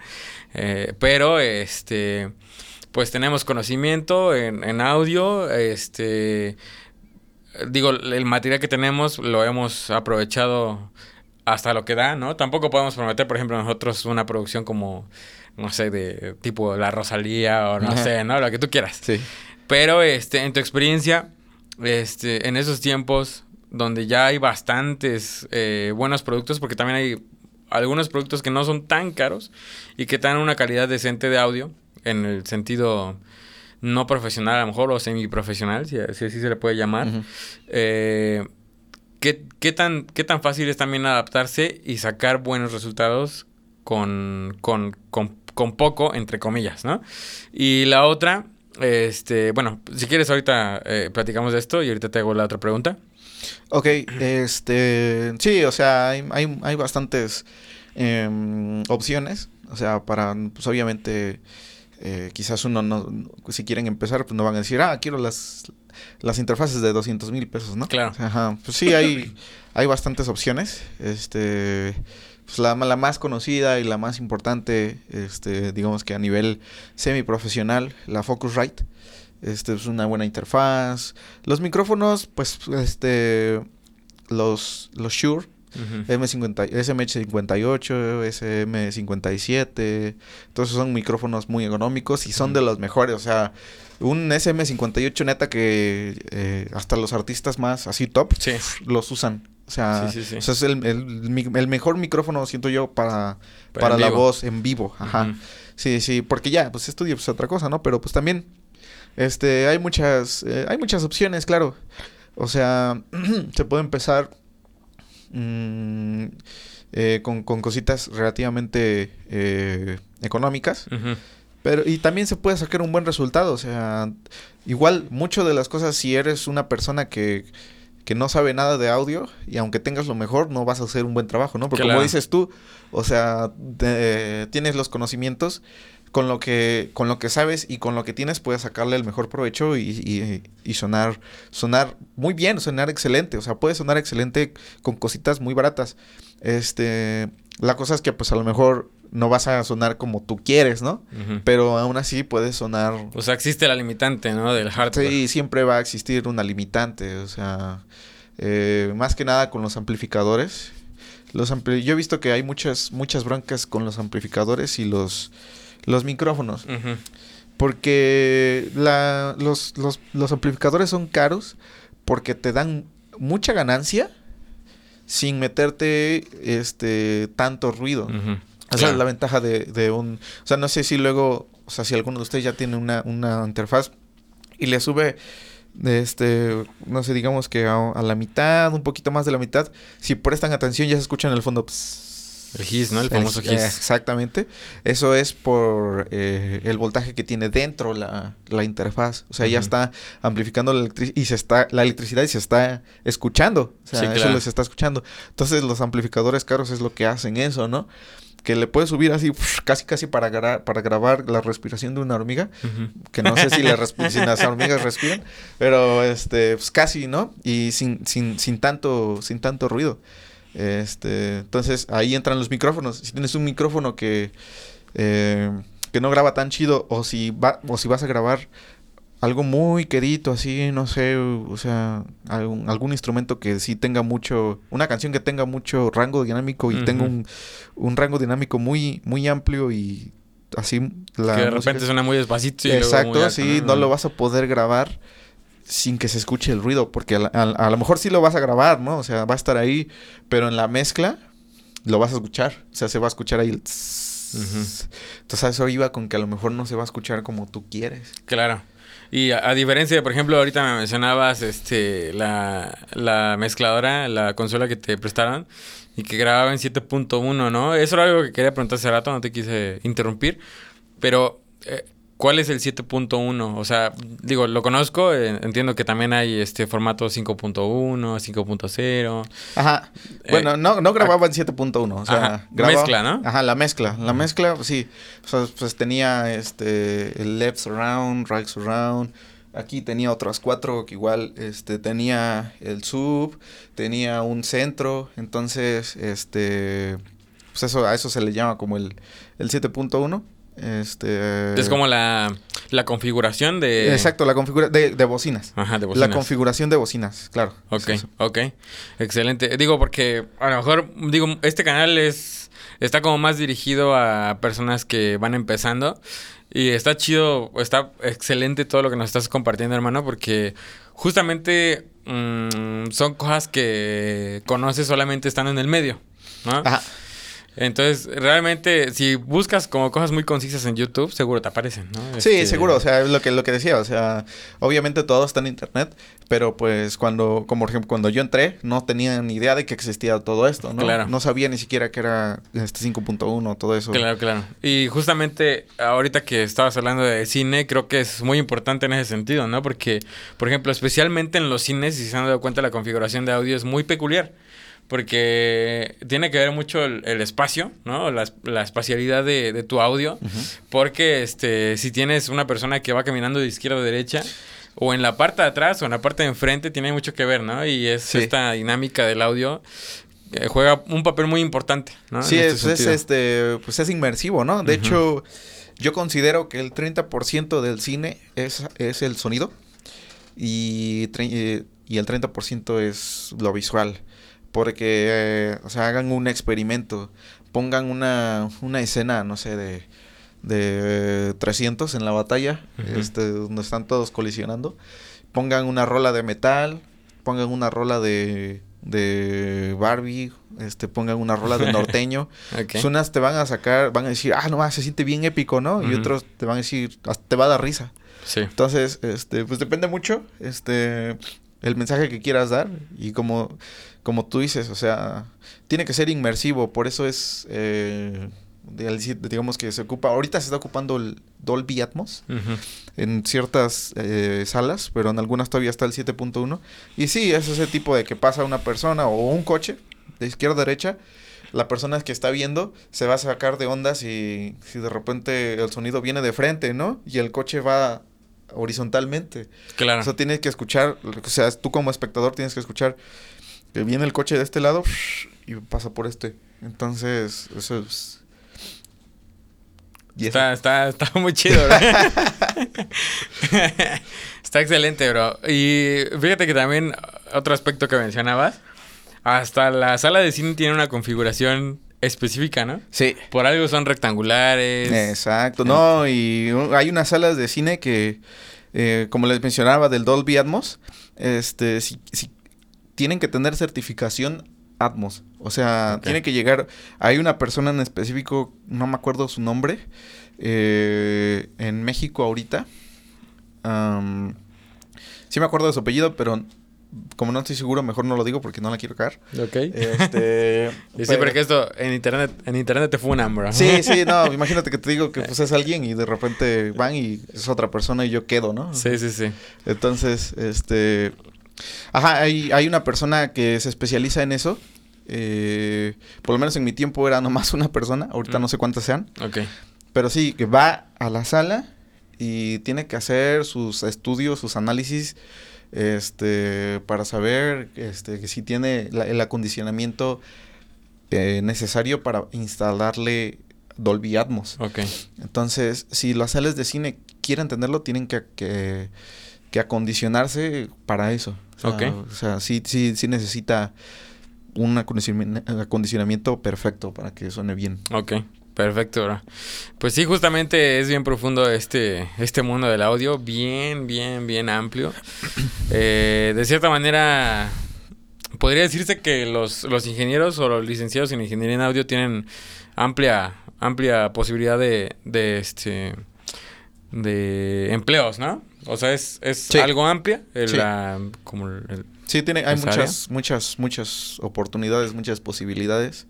Eh, pero, este, pues tenemos conocimiento en, en audio, este, digo, el material que tenemos lo hemos aprovechado hasta lo que da, ¿no? Tampoco podemos prometer, por ejemplo, nosotros una producción como, no sé, de tipo La Rosalía o no Ajá. sé, ¿no? Lo que tú quieras. Sí. Pero, este, en tu experiencia, este, en esos tiempos donde ya hay bastantes eh, buenos productos, porque también hay algunos productos que no son tan caros y que dan una calidad decente de audio, en el sentido no profesional a lo mejor, o semiprofesional, si, si así se le puede llamar. Eh, ¿qué, qué tan, ¿Qué tan fácil es también adaptarse y sacar buenos resultados con, con, con, con poco, entre comillas, ¿no? Y la otra, este, bueno, si quieres ahorita eh, platicamos de esto y ahorita te hago la otra pregunta. Ok, este, sí, o sea, hay, hay, hay bastantes em, opciones, o sea, para, pues obviamente, eh, quizás uno no, si quieren empezar, pues no van a decir, ah, quiero las, las interfaces de 200 mil pesos, ¿no? Claro. Ajá, pues sí, hay, hay bastantes opciones, este, pues la, la más conocida y la más importante, este, digamos que a nivel semiprofesional, la Focusrite. Este es una buena interfaz. Los micrófonos, pues, este, los, los Shure, Ujú. M50, SMH58, SM57, todos esos son micrófonos muy económicos y son de los mejores, o sea, un SM58 neta que eh, hasta los artistas más así top Sí. los usan O sea, Sí, sí, sí. o sea, es el, el mejor micrófono, siento yo, para, Para la vivo. voz en vivo. Ajá. Sí, sí, porque ya, pues estudio pues otra cosa, ¿no? Pero pues también, este, hay muchas, eh, hay muchas opciones, claro. O sea, se puede empezar mm, eh, con, con cositas relativamente eh, económicas. Pero, y también se puede sacar un buen resultado. O sea, igual, mucho de las cosas, si eres una persona que, que no sabe nada de audio, y aunque tengas lo mejor, no vas a hacer un buen trabajo, ¿no? Porque Claro. como dices tú, o sea, de- tienes los conocimientos, con lo que, con lo que sabes y con lo que tienes, puedes sacarle el mejor provecho y, y- y sonar, sonar muy bien, sonar excelente. O sea, puede sonar excelente con cositas muy baratas. Este, la cosa es que pues a lo mejor no vas a sonar como tú quieres, ¿no? Pero aún así puede sonar... O sea, existe la limitante, ¿no? Del hardware. Sí, siempre va a existir una limitante, o sea, eh, más que nada con los amplificadores. Los ampli- Yo he visto que hay muchas, muchas broncas con los amplificadores y los, los micrófonos, porque la, los, los, los amplificadores son caros porque te dan mucha ganancia sin meterte este tanto ruido. Esa Claro. es la ventaja de, de un... O sea, no sé si luego... O sea, si alguno de ustedes ya tiene una, una interfaz y le sube... de Este, no sé, digamos que a, a la mitad, un poquito más de la mitad. Si prestan atención, ya se escucha en el fondo. El hiss, ¿no? El famoso eh, hiss. Exactamente. Eso es por eh, el voltaje que tiene dentro la, la interfaz. O sea, ya está amplificando la, electri- y se está, la electricidad y se está escuchando. O sea, Sí, eso claro. lo se está escuchando. Entonces, los amplificadores caros es lo que hacen eso, ¿no? Que le puedes subir así, casi casi para, gra- para grabar la respiración de una hormiga. Que no sé si las hormigas respiran, pero este, pues casi, ¿no? Y sin, sin, sin tanto, sin tanto ruido. Este, entonces ahí entran los micrófonos. Si tienes un micrófono que, eh, que no graba tan chido, o si va, o si vas a grabar algo muy querido, así, no sé, o sea, algún, algún instrumento que sí tenga mucho, una canción que tenga mucho rango dinámico y tenga un, un rango dinámico muy, muy amplio y así la que de música- repente suena muy despacito y luego Exacto, muy sí, no lo vas a poder grabar sin que se escuche el ruido, porque a, la- a- a lo mejor sí lo vas a grabar, ¿no? O sea, va a estar ahí, pero en la mezcla lo vas a escuchar, o sea, se va a escuchar ahí el... tss. Entonces a eso iba con que a lo mejor no se va a escuchar como tú quieres. Claro. Y a, diferencia de, por ejemplo, ahorita me mencionabas este la, la mezcladora, la consola que te prestaron y que grababa en 7.1, ¿no? Eso era algo que quería preguntar hace rato, no te quise interrumpir. Pero, eh, ¿cuál es el 7.1? O sea, digo, lo conozco, eh, entiendo que también hay este formato 5.1, 5.0. Ajá. Eh, Bueno, no, no grababa en 7.1, o sea, Ajá, grababa- mezcla, ¿no? Ajá, la mezcla. La mezcla, pues, sí. O sea, pues tenía este el left surround, right surround. Aquí tenía otras cuatro que igual este tenía el sub, tenía un centro, entonces este pues eso a eso se le llama como el el 7.1. Este Es como la, la configuración de... Exacto, la configuración de, de bocinas. Ajá, de La bocinas. configuración de bocinas, claro. Ok, Es ok. Excelente. Digo, porque a lo mejor, digo, este canal es está como más dirigido a personas que van empezando. Y está chido, está excelente todo lo que nos estás compartiendo, hermano, porque justamente mm, son cosas que conoces solamente estando en el medio, ¿no? Ajá. Entonces, realmente, si buscas como cosas muy concisas en YouTube, seguro te aparecen, ¿no? Sí, Este, seguro, o sea, es lo que, lo que decía, o sea, obviamente todo está en internet, pero pues cuando, como por ejemplo, cuando yo entré, no tenía ni idea de que existía todo esto, ¿no? Claro. No sabía ni siquiera que era este 5.1, todo eso. Claro, claro. Y justamente ahorita que estabas hablando de cine, creo que es muy importante en ese sentido, ¿no? Porque, por ejemplo, especialmente en los cines, si se han dado cuenta, la configuración de audio es muy peculiar. Porque tiene que ver mucho el, el espacio, ¿no? La, la espacialidad de, de tu audio. Porque este, si tienes una persona que va caminando de izquierda a derecha, o en la parte de atrás o en la parte de enfrente, tiene mucho que ver, ¿no? Y es Sí. esta dinámica del audio que juega un papel muy importante, ¿no? Sí, es, este es, sentido. este, pues es inmersivo, ¿no? De hecho, yo considero que el 30% del cine es, es el sonido y, eh, y el 30% es lo visual. Porque, eh, o sea, hagan un experimento, pongan una, una escena, no sé, de, de 300 en la batalla, este, donde están todos colisionando. Pongan una rola de metal, pongan una rola de, de Barbie, este, pongan una rola de norteño. Pues unas te van a sacar, van a decir, ah, no, se siente bien épico, ¿no? Y otros te van a decir, te va a dar risa. Sí. Entonces, este, pues depende mucho, este, el mensaje que quieras dar y como, como tú dices, o sea, tiene que ser inmersivo, por eso es, eh, digamos que se ocupa, ahorita se está ocupando el Dolby Atmos Ujú. en ciertas eh, salas, pero en algunas todavía está el 7.1. Y sí, es ese tipo de que pasa una persona o un coche de izquierda a derecha. La persona que está viendo se va a sacar de onda si, si de repente el sonido viene de frente, ¿no? Y el coche va horizontalmente. Claro. O sea, tienes que escuchar, o sea, tú como espectador tienes que escuchar que viene el coche de este lado y pasa por este. Entonces, eso es... y Está, está, está muy chido, bro. está excelente, bro. Y fíjate que también otro aspecto que mencionabas, hasta la sala de cine tiene una configuración específica, ¿no? Sí. Por algo son rectangulares. Exacto, no, y hay unas salas de cine que, eh, como les mencionaba, del Dolby Atmos, este, si, si- tienen que tener certificación Atmos. O sea, tiene que llegar, hay una persona en específico, no me acuerdo su nombre, eh, en México ahorita. sí me acuerdo de su apellido, pero como no estoy seguro, mejor no lo digo porque no la quiero caer. Ok. Este, y sí, pero- porque esto en internet, en internet te funan, bro. Sí, sí, no, imagínate que te digo que pues es alguien y de repente van y es otra persona y yo quedo, ¿no? Sí, sí, sí. Entonces, este... Ajá, hay, hay una persona que se especializa en eso. eh, por lo menos en mi tiempo era nomás una persona, ahorita Mm. no sé cuántas sean. Ok. Pero sí, que va a la sala y tiene que hacer sus estudios, sus análisis, este, para saber este, que si tiene la- el acondicionamiento eh, necesario para instalarle Dolby Atmos. Ok. Entonces, si las salas de cine quieren tenerlo, tienen que, que, que acondicionarse para eso. O sea, Ok. o sea, sí, sí, sí necesita un acondicionamiento, acondicionamiento perfecto para que suene bien. Ok, perfecto, bro. Pues sí, justamente es bien profundo este, este mundo del audio, bien, bien, bien amplio. Eh, de cierta manera, podría decirse que los, los ingenieros o los licenciados en ingeniería en audio tienen amplia, amplia posibilidad de, de este de empleos, ¿no? O sea, es, es Sí. algo amplia, el, Sí. la- como el- Sí, tiene, hay ¿Esa muchas, muchas, muchas oportunidades, muchas posibilidades.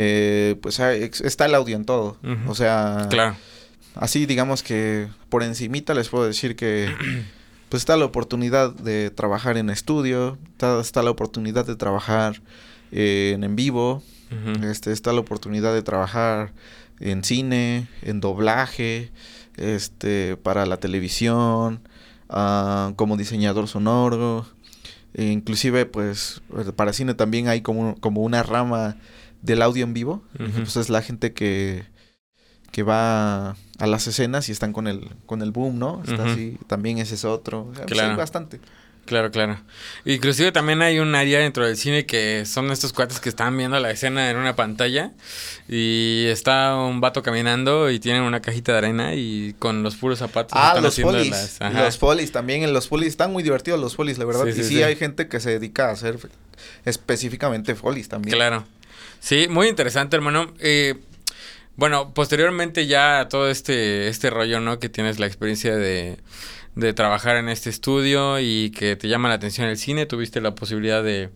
Eh, pues ex- está el audio en todo. O sea, claro, así digamos que por encimita les puedo decir que pues está la oportunidad de trabajar en estudio, está, está la oportunidad de trabajar eh, en en vivo, este, está la oportunidad de trabajar en cine, en doblaje, este, para la televisión, ah, como diseñador sonoro, e inclusive pues para cine también hay como, como una rama del audio en vivo, Ujú. pues es la gente que, que va a las escenas y están con el, con el boom, ¿no? Está así, también ese es otro, o sea, pues, Claro. bastante. Claro, claro. Inclusive también hay un área dentro del cine que son estos cuates que están viendo la escena en una pantalla y está un vato caminando y tienen una cajita de arena y con los puros zapatos Ah, están los haciendo polis. las- ajá. Los polis también. En los polis están muy divertidos los polis, la verdad. Sí, y sí, sí, sí. hay gente que se dedica a hacer específicamente polis también. Claro. Sí, muy interesante, hermano. Eh, bueno, posteriormente ya todo este, este rollo, ¿no? Que tienes la experiencia de, de trabajar en este estudio y que te llama la atención el cine, tuviste la posibilidad de,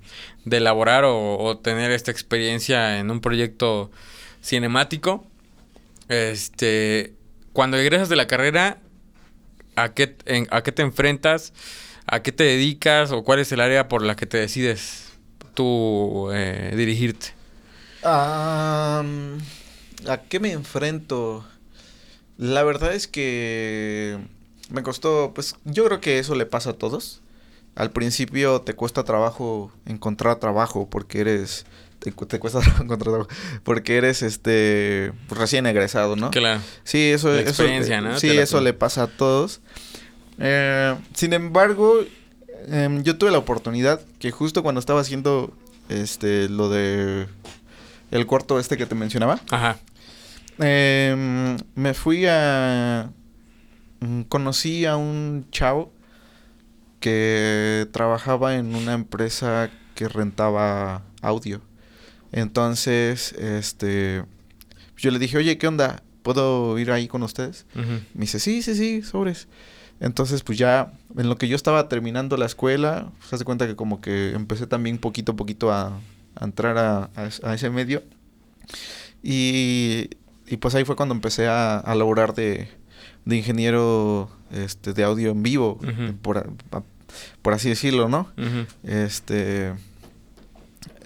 de elaborar o, tener esta experiencia en un proyecto cinemático. Este, cuando egresas de la carrera, ¿a qué, ¿a qué te enfrentas? ¿A qué te dedicas? ¿O cuál es el área por la que te decides tú eh, dirigirte? Am, ¿A qué me enfrento? La verdad es que me costó, pues yo creo que eso le pasa a todos. Al principio te cuesta trabajo encontrar trabajo porque eres te, te cuesta trabajo encontrar trabajo porque eres este recién egresado, ¿no? Claro. Sí, eso, La eso- experiencia, ¿no? Sí, eso le pasa a todos. Eh, sin embargo, em, yo tuve la oportunidad que justo cuando estaba haciendo este lo de el cuarto este que te mencionaba, Ajá. em, me fui a mm, conocí a un chavo que trabajaba en una empresa que rentaba audio. Entonces, este, yo le dije, oye, ¿qué onda? ¿Puedo ir ahí con ustedes? Me dice, sí, sí, sí, sobres. Entonces, pues ya en lo que yo estaba terminando la escuela, se hace cuenta que como que empecé también poquito a poquito a, a entrar a, a es- a ese medio. Y, y pues ahí fue cuando empecé a, a laborar de, de ingeniero este, de audio en vivo, por, por así decirlo, ¿no? Este.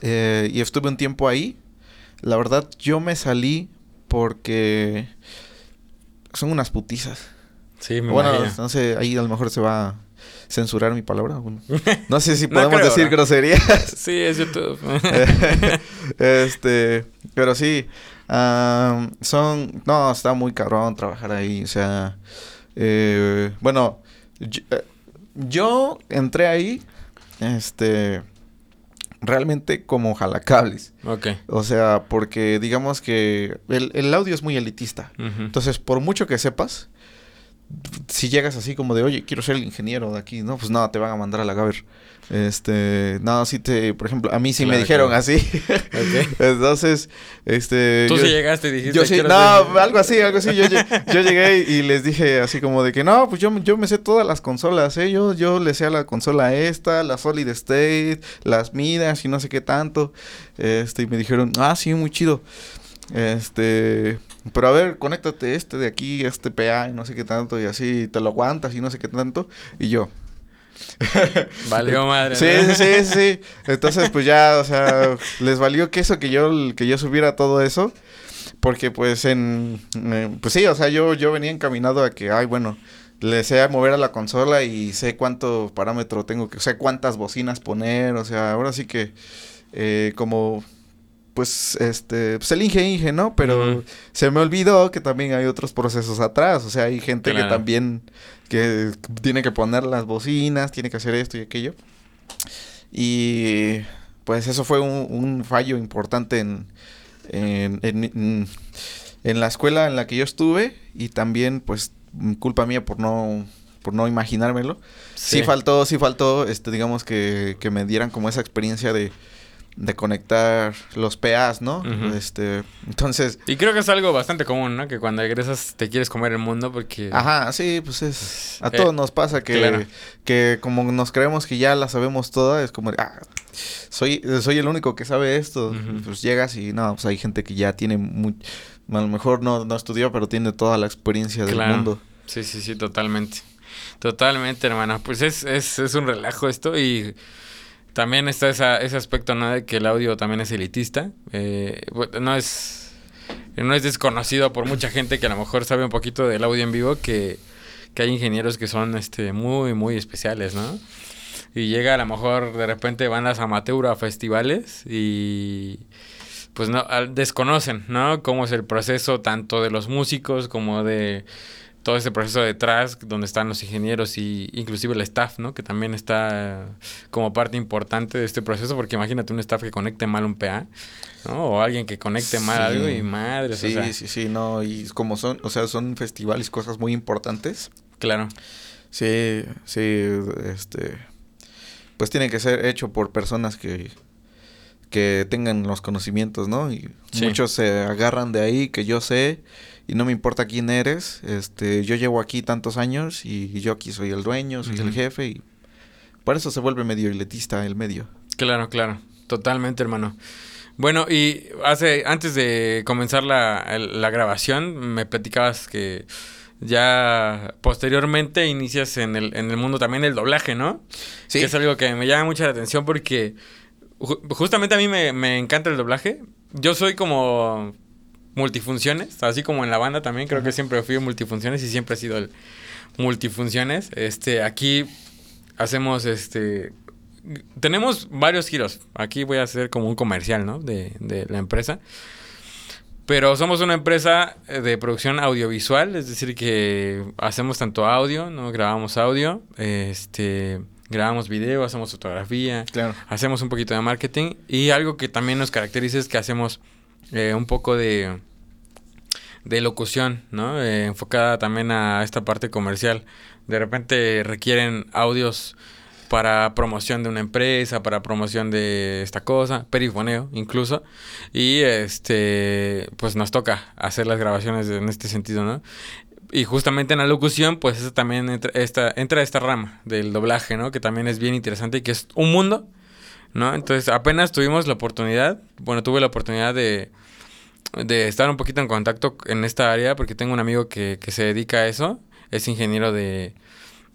eh, y estuve un tiempo ahí. La verdad, yo me salí porque son unas putizas. Sí, me bueno, imagino. no sé, ahí a lo mejor se va censurar mi palabra. bueno. no sé si No podemos creo, decir ¿no? groserías. Sí, es YouTube. este, pero sí, son, no, está muy cabrón trabajar ahí, o sea, eh, bueno, yo, eh, yo entré ahí, este, realmente como jalacables, ok. o sea, porque digamos que el, el audio es muy elitista, entonces por mucho que sepas, si llegas así como de, oye, quiero ser el ingeniero de aquí, no, pues no, te van a mandar a la Gaber. Este, no, sí te, por ejemplo, a mí sí me dijeron claro. así. Entonces, este. Tú yo- sí llegaste y dijiste. yo sí, "Quiero no, ser-". algo así, algo así. Yo, yo llegué y les dije así como de que no, pues yo, yo me sé todas las consolas, ¿eh? Yo, yo le sé a la consola esta, la Solid State, las Midas y no sé qué tanto. Este, y me dijeron, ah, sí, muy chido. Este, pero a ver, conéctate este de aquí, este PA y no sé qué tanto, y así te lo aguantas y no sé qué tanto. Y yo, Valió madre. Sí, ¿no? sí, sí, sí. Entonces, pues ya, o sea, les valió que eso, que yo, que yo subiera todo eso. Porque, pues, en... eh, pues sí, o sea, yo, yo venía encaminado a que, ay, bueno, le sé mover a la consola y sé cuánto parámetro tengo que... sé cuántas bocinas poner, o sea, ahora sí que... eh, como... Pues, este... Pues el Inge Inge, ¿no? Pero se me olvidó que también hay otros procesos atrás. O sea, hay gente Claro. que también... Que tiene que poner las bocinas, tiene que hacer esto y aquello. Y pues eso fue un, un fallo importante en, en, en- en- en la escuela en la que yo estuve y también pues culpa mía por no por no imaginármelo. Sí, Sí. faltó, sí faltó, este digamos que, que me dieran como esa experiencia de, de conectar los PAs, ¿no? Este, entonces, Y creo que es algo bastante común, ¿no? Que cuando egresas te quieres comer el mundo porque... Ajá, sí, pues es. A Eh, todos nos pasa que, claro. que como nos creemos que ya la sabemos toda, es como, ah, soy, soy el único que sabe esto. Pues llegas y no, pues hay gente que ya tiene muy, a lo mejor no, no estudió, pero tiene toda la experiencia del Claro. mundo. Sí, sí, sí, totalmente. Totalmente, hermano. Pues es, es, es un relajo esto y también está esa, ese aspecto, ¿no? De que el audio también es elitista. Eh, no es no es desconocido por mucha gente que a lo mejor sabe un poquito del audio en vivo que, que hay ingenieros que son este muy, muy especiales, ¿no? Y llega a lo mejor de repente bandas amateur a festivales y pues no desconocen, ¿no? Cómo es el proceso tanto de los músicos como de todo ese proceso detrás donde están los ingenieros y inclusive el staff, ¿no? Que también está como parte importante de este proceso porque imagínate un staff que conecte mal un PA, ¿no? O alguien que conecte mal Sí. algo y madre, Sí, o sea, sí, sí, no, y como son, o sea, son festivales, cosas muy importantes. claro. Sí, sí, este, pues tiene que ser hecho por personas que, que tengan los conocimientos, ¿no? Y Sí. muchos se agarran de ahí, que yo sé, y no me importa quién eres, este, yo llevo aquí tantos años y yo aquí soy el dueño, soy el jefe, y por eso se vuelve medio elitista el medio. Claro, claro, totalmente, hermano. Bueno, y hace antes de comenzar la, la grabación, me platicabas que ya posteriormente inicias en el, en el mundo también del doblaje, ¿no? Sí. Que es algo que me llama mucho la atención porque ju- justamente a mí me, me encanta el doblaje. Yo soy como multifunciones, así como en la banda también, creo que siempre fui multifunciones y siempre he sido el multifunciones. Este, aquí hacemos este tenemos varios giros. Aquí voy a hacer como un comercial, ¿no? De, de la empresa. Pero somos una empresa eh, de producción audiovisual, es decir, que hacemos tanto audio, ¿no? Grabamos audio, este, grabamos video, hacemos fotografía, Claro. hacemos un poquito de marketing y algo que también nos caracteriza es que hacemos eh, un poco de, de locución, ¿no? Eh, enfocada también a esta parte comercial. De repente requieren audios para promoción de una empresa, para promoción de esta cosa, perifoneo incluso. Y este, pues nos toca hacer las grabaciones en este sentido, ¿no? Y justamente en la locución, pues eso también entra esta, entra esta rama del doblaje, ¿no? Que también es bien interesante y que es un mundo, ¿no? Entonces apenas tuvimos la oportunidad, bueno, tuve la oportunidad de, de estar un poquito en contacto en esta área porque tengo un amigo que, que se dedica a eso, es ingeniero de,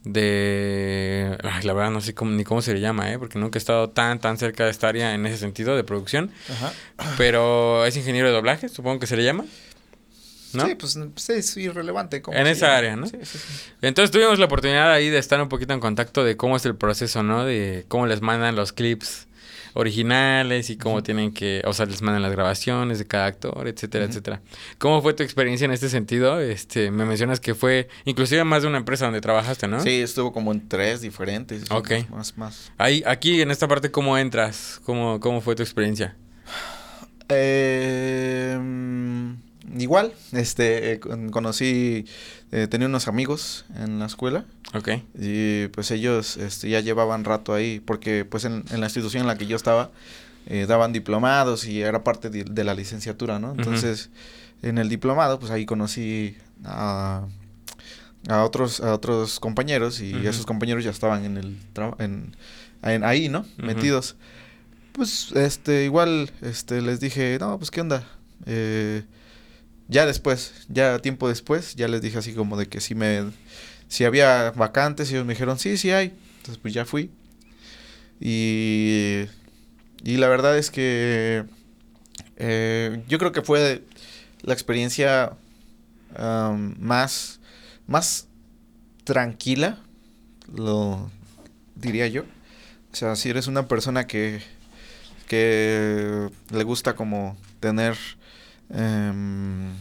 de... Ay, la verdad no sé cómo, ni cómo se le llama, ¿eh? Porque nunca he estado tan, tan cerca de esta área en ese sentido de producción. Ajá. Pero es ingeniero de doblaje, supongo que se le llama. ¿No? Sí, pues sí, es irrelevante. En esa llama. área, ¿no? Sí, sí, sí. Entonces tuvimos la oportunidad ahí de estar un poquito en contacto de cómo es el proceso, ¿no? De cómo les mandan los clips originales y cómo tienen que, o sea, les mandan las grabaciones de cada actor, etcétera, etcétera. ¿Cómo fue tu experiencia en este sentido? Este, me mencionas que fue inclusive más de una empresa donde trabajaste, ¿no? Sí, estuvo como en tres diferentes. Ok. Más, más. Ahí, aquí en esta parte, ¿cómo entras? ¿Cómo, cómo fue tu experiencia? Eh, igual, este, eh, con- conocí, eh, tenía unos amigos en la escuela Ok. y pues ellos este, ya llevaban rato ahí porque pues en, en la institución en la que yo estaba eh, daban diplomados y era parte de, de la licenciatura, ¿no? Entonces, en el diplomado pues ahí conocí a, a otros, a otros compañeros y esos compañeros ya estaban en el en, en- ahí, ¿no? Metidos. Pues, este, igual, este, les dije, no, pues, ¿qué onda? Eh, ya después, ya tiempo después, ya les dije así como de que si me, si había vacantes, y ellos me dijeron, sí, sí hay. Entonces, pues, ya fui. Y, y la verdad es que eh, yo creo que fue la experiencia más, más tranquila, lo diría yo. O sea, si eres una persona que, que le gusta como tener... em,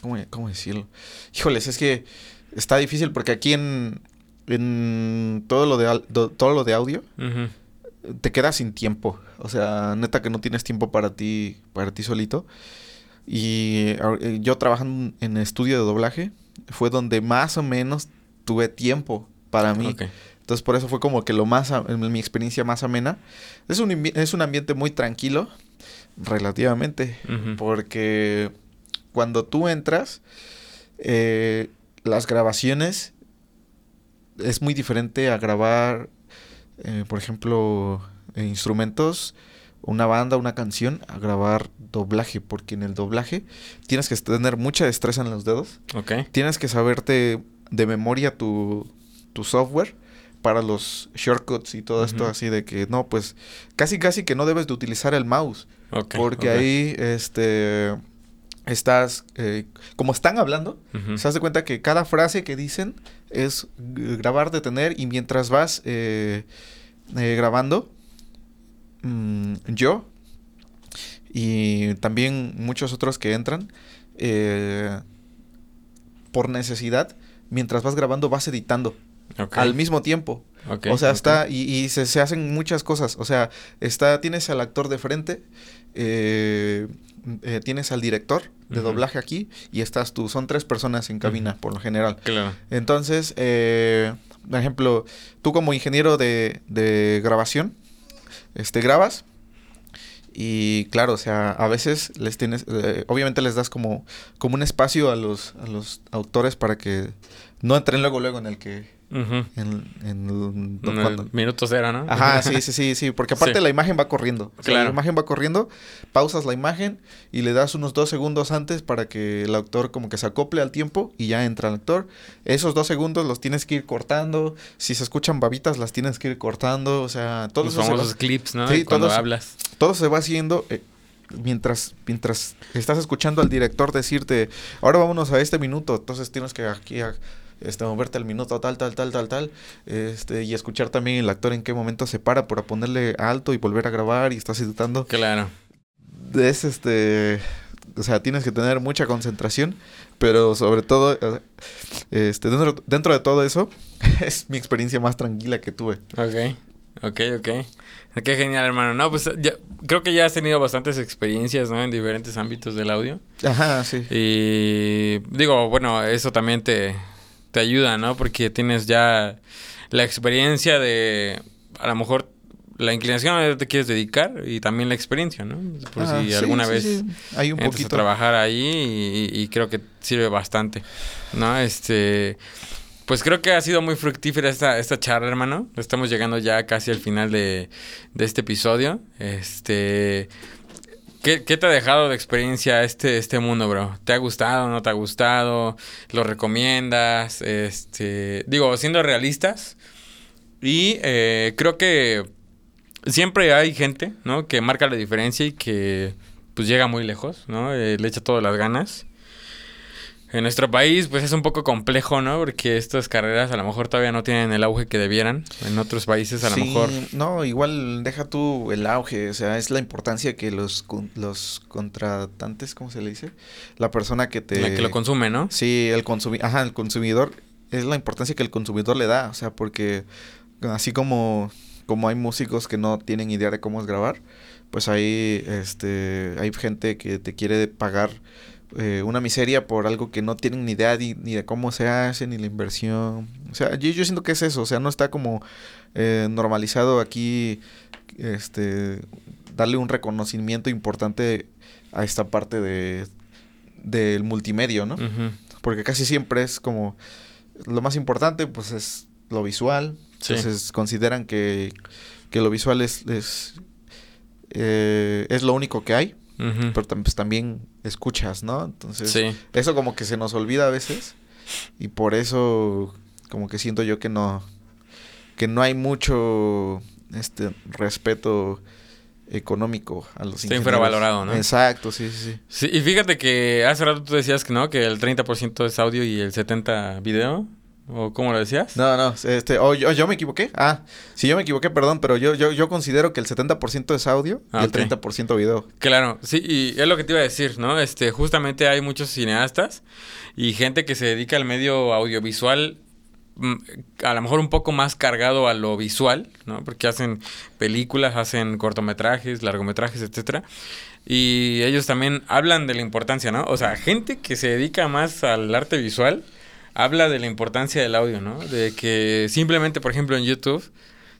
¿cómo, cómo decirlo? Híjoles, es que está difícil porque aquí en, en todo, lo de, todo lo de audio te quedas sin tiempo. O sea, neta que no tienes tiempo para ti, para ti solito. Y eh, yo trabajando en estudio de doblaje fue donde más o menos tuve tiempo para mí. Entonces por eso fue como que lo más, a- mi experiencia más amena. Es un, es un ambiente muy tranquilo, relativamente, porque cuando tú entras, eh, las grabaciones es muy diferente a grabar, eh, por ejemplo, eh, instrumentos, una banda, una canción, a grabar doblaje, porque en el doblaje tienes que tener mucha destreza en los dedos, tienes que saberte de memoria tu, tu software para los shortcuts y todo esto así de que no, pues casi casi que no debes de utilizar el mouse Porque ahí este estás eh, como están hablando Ujú. se hace cuenta que cada frase que dicen es grabar detener y mientras vas eh, eh, grabando mm, yo y también muchos otros que entran por necesidad mientras vas grabando vas editando al mismo tiempo o sea, está, y, y se, se hacen muchas cosas. O sea, está, tienes al actor de frente, eh, eh, tienes al director de doblaje aquí, y estás tú. Son tres personas en cabina, por lo general. Claro. Entonces, eh, por ejemplo, tú como ingeniero de, de grabación, este, grabas. Y claro, o sea, a veces les tienes, eh, obviamente les das como, como un espacio a los, a los autores para que no entren luego, luego en el que, En, en el- En el cuando- minuto cero, ¿no? Ajá, sí, sí, sí, sí, porque aparte Sí. la imagen va corriendo. O sea, Claro. La imagen va corriendo, pausas la imagen y le das unos dos segundos antes para que el actor como que se acople al tiempo y ya entra el actor. Esos dos segundos los tienes que ir cortando. Si se escuchan babitas, las tienes que ir cortando. O sea, todo Los se va- famosos clips, ¿no? Sí, Cuando todos- hablas. todo se va haciendo eh, mientras, mientras estás escuchando al director decirte, ahora vámonos a este minuto, entonces tienes que aquí a- este, moverte al minuto tal, tal, tal, tal, tal, este, y escuchar también el actor en qué momento se para para ponerle alto y volver a grabar y estás editando. Claro. Es este, o sea, tienes que tener mucha concentración, pero sobre todo, eh, este, dentro, dentro de todo eso, es mi experiencia más tranquila que tuve. Ok. Ok, ok. Qué genial, hermano. No, pues ya, creo que ya has tenido bastantes experiencias, ¿no? En diferentes ámbitos del audio. Ajá, sí. Y digo, bueno, eso también te, te ayuda, ¿no? Porque tienes ya la experiencia de, a lo mejor la inclinación a donde te quieres dedicar y también la experiencia, ¿no? Por Ah, si sí, alguna sí, vez sí. Hay un poquito. a trabajar ahí y, y creo que sirve bastante, ¿no? Este, pues creo que ha sido muy fructífera esta, esta charla, hermano. Estamos llegando ya casi al final de, de este episodio. Este, ¿qué, te ha dejado de experiencia este, este mundo, bro? ¿Te ha gustado, no te ha gustado? ¿Lo recomiendas? Este, digo, siendo realistas. Y eh, creo que siempre hay gente, ¿no? Que marca la diferencia y que pues llega muy lejos, ¿no? Eh, le echa todas las ganas. En nuestro país, pues es un poco complejo, ¿no? Porque estas carreras a lo mejor todavía no tienen el auge que debieran. En otros países a lo Sí, mejor... No, igual deja tú el auge, o sea, es la importancia que los, los contratantes, ¿cómo se le dice? La persona que te... La que lo consume, ¿no? Sí, el consumidor, ajá, el consumidor, es la importancia que el consumidor le da, o sea, porque así como, como hay músicos que no tienen idea de cómo es grabar, pues hay, este, hay gente que te quiere pagar eh, una miseria por algo que no tienen ni idea ni, ni de cómo se hace, ni la inversión. O sea, yo, yo siento que es eso, o sea, no está como eh, normalizado aquí, este, darle un reconocimiento importante a esta parte de del multimedio, ¿no? Porque casi siempre es como lo más importante, pues es lo visual. Sí. Entonces consideran que, que lo visual es, es, eh, es lo único que hay, Pero pues, también escuchas, ¿no? Entonces Sí. eso como que se nos olvida a veces y por eso como que siento yo que no que no hay mucho este respeto económico a los Está ingenieros. infravalorado, ¿no? Exacto, sí, sí, sí. Sí, y fíjate que hace rato tú decías que no, que el 30% es audio y el 70% video. ¿O cómo lo decías? No, no, este, oh, yo, yo me equivoqué. Ah, sí, yo me equivoqué, perdón, pero yo, yo, yo considero que el 70% es audio Ah, y el 30% video. Claro, sí, y es lo que te iba a decir, ¿no? Este, justamente hay muchos cineastas y gente que se dedica al medio audiovisual, mm, a lo mejor un poco más cargado a lo visual, ¿no? Porque hacen películas, hacen cortometrajes, largometrajes, etcétera. Y ellos también hablan de la importancia, ¿no? O sea, gente que se dedica más al arte visual habla de la importancia del audio, ¿no? De que simplemente, por ejemplo, en YouTube,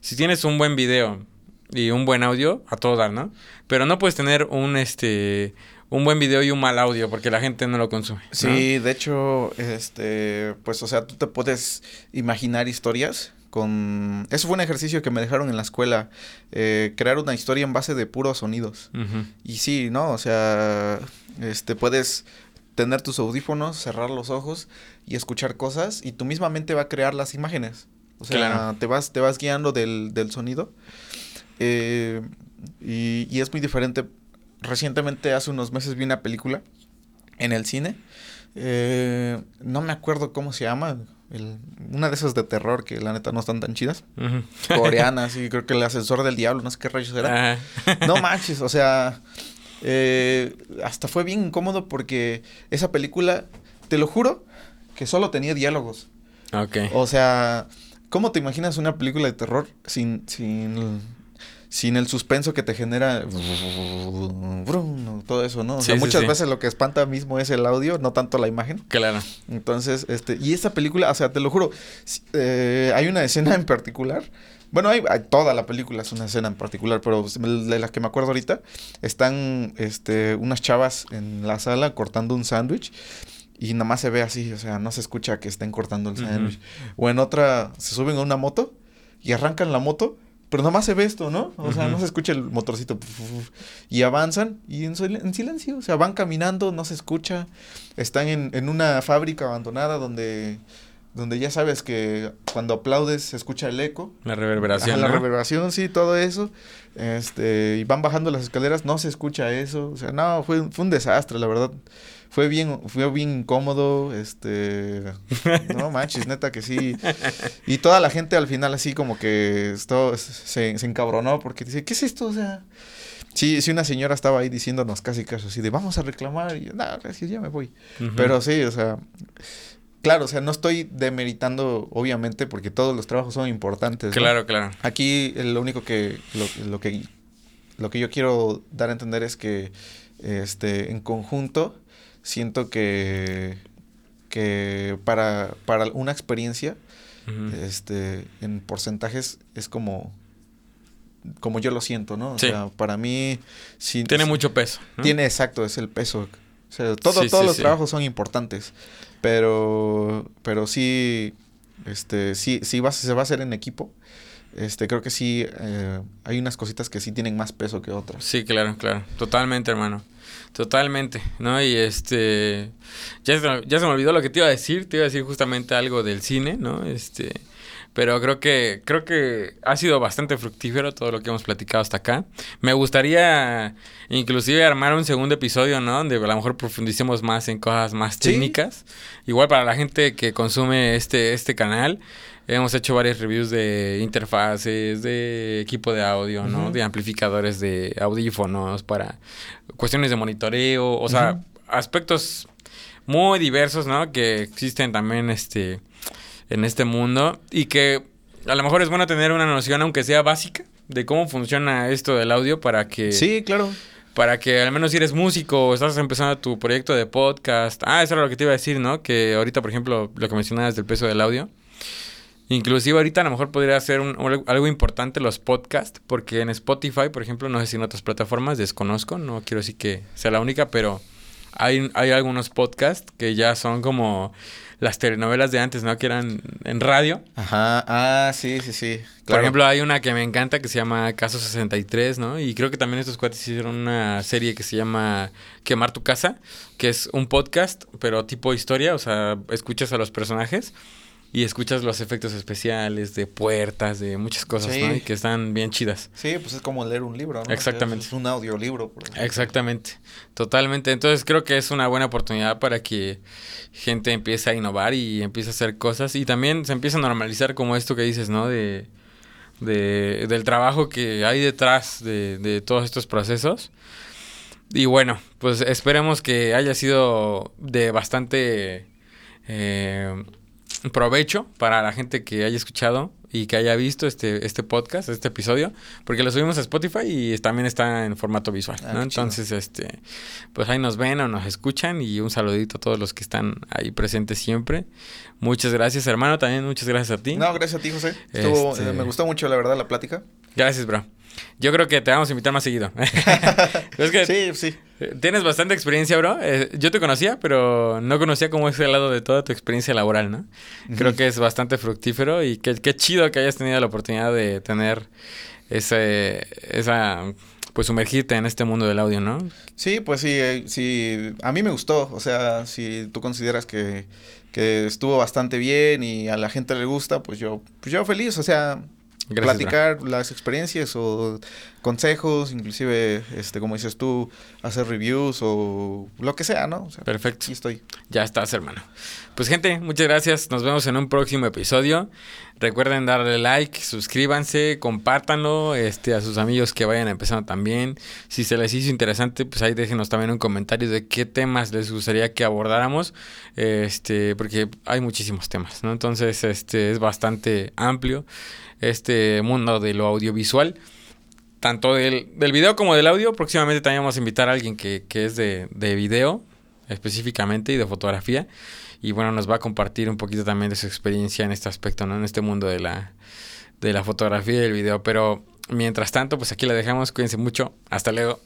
si tienes un buen video y un buen audio, a todo dar, ¿no? Pero no puedes tener un este un buen video y un mal audio porque la gente no lo consume. ¿no? Sí, de hecho, este, pues, o sea, tú te puedes imaginar historias con... Eso fue un ejercicio que me dejaron en la escuela, eh, crear una historia en base de puros sonidos. Y sí, ¿no? O sea, este, puedes tener tus audífonos, cerrar los ojos y escuchar cosas y tu misma mente va a crear las imágenes. O sea, Claro. te vas, te vas guiando del, del sonido. Eh, y, y es muy diferente. Recientemente, hace unos meses, vi una película en el cine. Eh, no me acuerdo cómo se llama. el- una de esas de terror que la neta no están tan chidas. Coreanas, y creo que el ascensor del diablo, no sé qué rayos era. No manches, o sea, eh, hasta fue bien incómodo porque esa película, te lo juro, que solo tenía diálogos. Ok. O sea, ¿cómo te imaginas una película de terror sin, sin, sin el suspenso que te genera todo eso, ¿no? O sea, Sí, muchas sí. veces lo que espanta mismo es el audio, no tanto la imagen. Claro. Entonces, este, y esta película, o sea, te lo juro, eh, hay una escena en particular. Bueno, hay, hay- toda la película es una escena en particular, pero de la que me acuerdo ahorita, están este, unas chavas en la sala cortando un sándwich y nada más se ve así, o sea, no se escucha que estén cortando el sándwich. O en otra, se suben a una moto y arrancan la moto, pero nada más se ve esto, ¿no? O sea, no se escucha el motorcito. Y avanzan y en, en silencio, o sea, van caminando, no se escucha. Están en, en una fábrica abandonada donde, donde ya sabes que cuando aplaudes se escucha el eco. La reverberación. Ajá, la reverberación, sí, todo eso. Este, y van bajando las escaleras, no se escucha eso. O sea, no, fue, fue un desastre, la verdad. Fue bien, fue bien incómodo, este, no manches, neta que sí. Y toda la gente al final así como que esto, se, se encabronó porque dice, ¿qué es esto? O sea, sí, sí una señora estaba ahí diciéndonos casi casi así de, vamos a reclamar. Y yo, nada, ya me voy. Pero sí, o sea, claro, o sea, no estoy demeritando, obviamente, porque todos los trabajos son importantes. ¿no? Claro, claro. Aquí lo único que lo, lo que lo que yo quiero dar a entender es que este en conjunto siento que que para para una experiencia este en porcentajes es como como yo lo siento, ¿no? O Sí. sea, para mí... Sí, Tiene mucho peso. ¿no? Tiene, exacto, es el peso. O sea, todo, Sí, todos sí, los trabajos son importantes, pero, pero sí, este, sí, sí va, se va a hacer en equipo. Este, creo que sí, eh, hay unas cositas que sí tienen más peso que otras. Sí, claro, claro. Totalmente, hermano. Totalmente, ¿no? Y este... Ya se, ya se me olvidó lo que te iba a decir. Te iba a decir justamente algo del cine, ¿no? Este... Pero creo que, creo que ha sido bastante fructífero todo lo que hemos platicado hasta acá. Me gustaría inclusive armar un segundo episodio, ¿no? Donde a lo mejor profundicemos más en cosas más Sí. técnicas. Igual para la gente que consume este, este canal, hemos hecho varias reviews de interfaces, de equipo de audio, ¿no? De amplificadores de audífonos, para cuestiones de monitoreo, o sea, aspectos muy diversos, ¿no? Que existen también este en este mundo y que a lo mejor es bueno tener una noción aunque sea básica de cómo funciona esto del audio para que Sí, claro. para que al menos si eres músico o estás empezando tu proyecto de podcast. Ah, eso era lo que te iba a decir, ¿no? Que ahorita, por ejemplo, lo que mencionabas del peso del audio. Inclusive ahorita a lo mejor podría ser un- algo importante los podcasts, porque en Spotify, por ejemplo, no sé si en otras plataformas, desconozco, no quiero decir que sea la única, pero hay, hay algunos podcasts que ya son como las telenovelas de antes, ¿no? Que eran en radio. Ajá, ah, sí, sí, sí. Por ejemplo, hay una que me encanta que se llama Caso 63, ¿no? Y creo que también estos cuates hicieron una serie que se llama Quemar tu casa, que es un podcast, pero tipo historia, o sea, escuchas a los personajes y escuchas los efectos especiales de puertas, de muchas cosas, Sí. ¿no? Y que están bien chidas. Sí, pues es como leer un libro, ¿no? Exactamente. Es un audiolibro. por ejemplo. Exactamente, totalmente. Entonces creo que es una buena oportunidad para que gente empiece a innovar y empiece a hacer cosas y también se empieza a normalizar como esto que dices, ¿no? De, de- del trabajo que hay detrás de, de todos estos procesos. Y bueno, pues esperemos que haya sido de bastante eh, provecho para la gente que haya escuchado y que haya visto este, este podcast, este episodio, porque lo subimos a Spotify y también está en formato visual, Ah. Entonces, este, pues ahí nos ven o nos escuchan y un saludito a todos los que están ahí presentes siempre. Muchas gracias, hermano, también muchas gracias a ti. No, gracias a ti, José. Estuvo, Este- eh, me gustó mucho, la verdad, la plática. Gracias, bro. Yo creo que te vamos a invitar más seguido. es que Sí, sí. tienes bastante experiencia, bro. Eh, yo te conocía, pero no conocía cómo es el lado de toda tu experiencia laboral, ¿no? Creo que es bastante fructífero y qué, qué chido que hayas tenido la oportunidad de tener ese, esa, pues sumergirte en este mundo del audio, ¿no? Sí, pues sí, eh, sí, a mí me gustó, o sea, si tú consideras que, que estuvo bastante bien y a la gente le gusta, pues yo, pues yo feliz, o sea, Gracias, platicar las experiencias o consejos, inclusive, este, como dices tú, hacer reviews o lo que sea, ¿no? O sea, Perfecto. aquí estoy. Ya estás, hermano. Pues gente, muchas gracias. Nos vemos en un próximo episodio. Recuerden darle like, suscríbanse, compártanlo este, a sus amigos que vayan empezando también. Si se les hizo interesante, pues ahí déjenos también un comentario de qué temas les gustaría que abordáramos. Este, porque hay muchísimos temas, ¿no? Entonces, este es bastante amplio este mundo de lo audiovisual. Tanto del, del video como del audio. Próximamente también vamos a invitar a alguien que, que es de, de video específicamente y de fotografía. Y bueno, nos va a compartir un poquito también de su experiencia en este aspecto, ¿no? En este mundo de la, de la fotografía y el video. Pero mientras tanto, pues aquí la dejamos. Cuídense mucho. Hasta luego.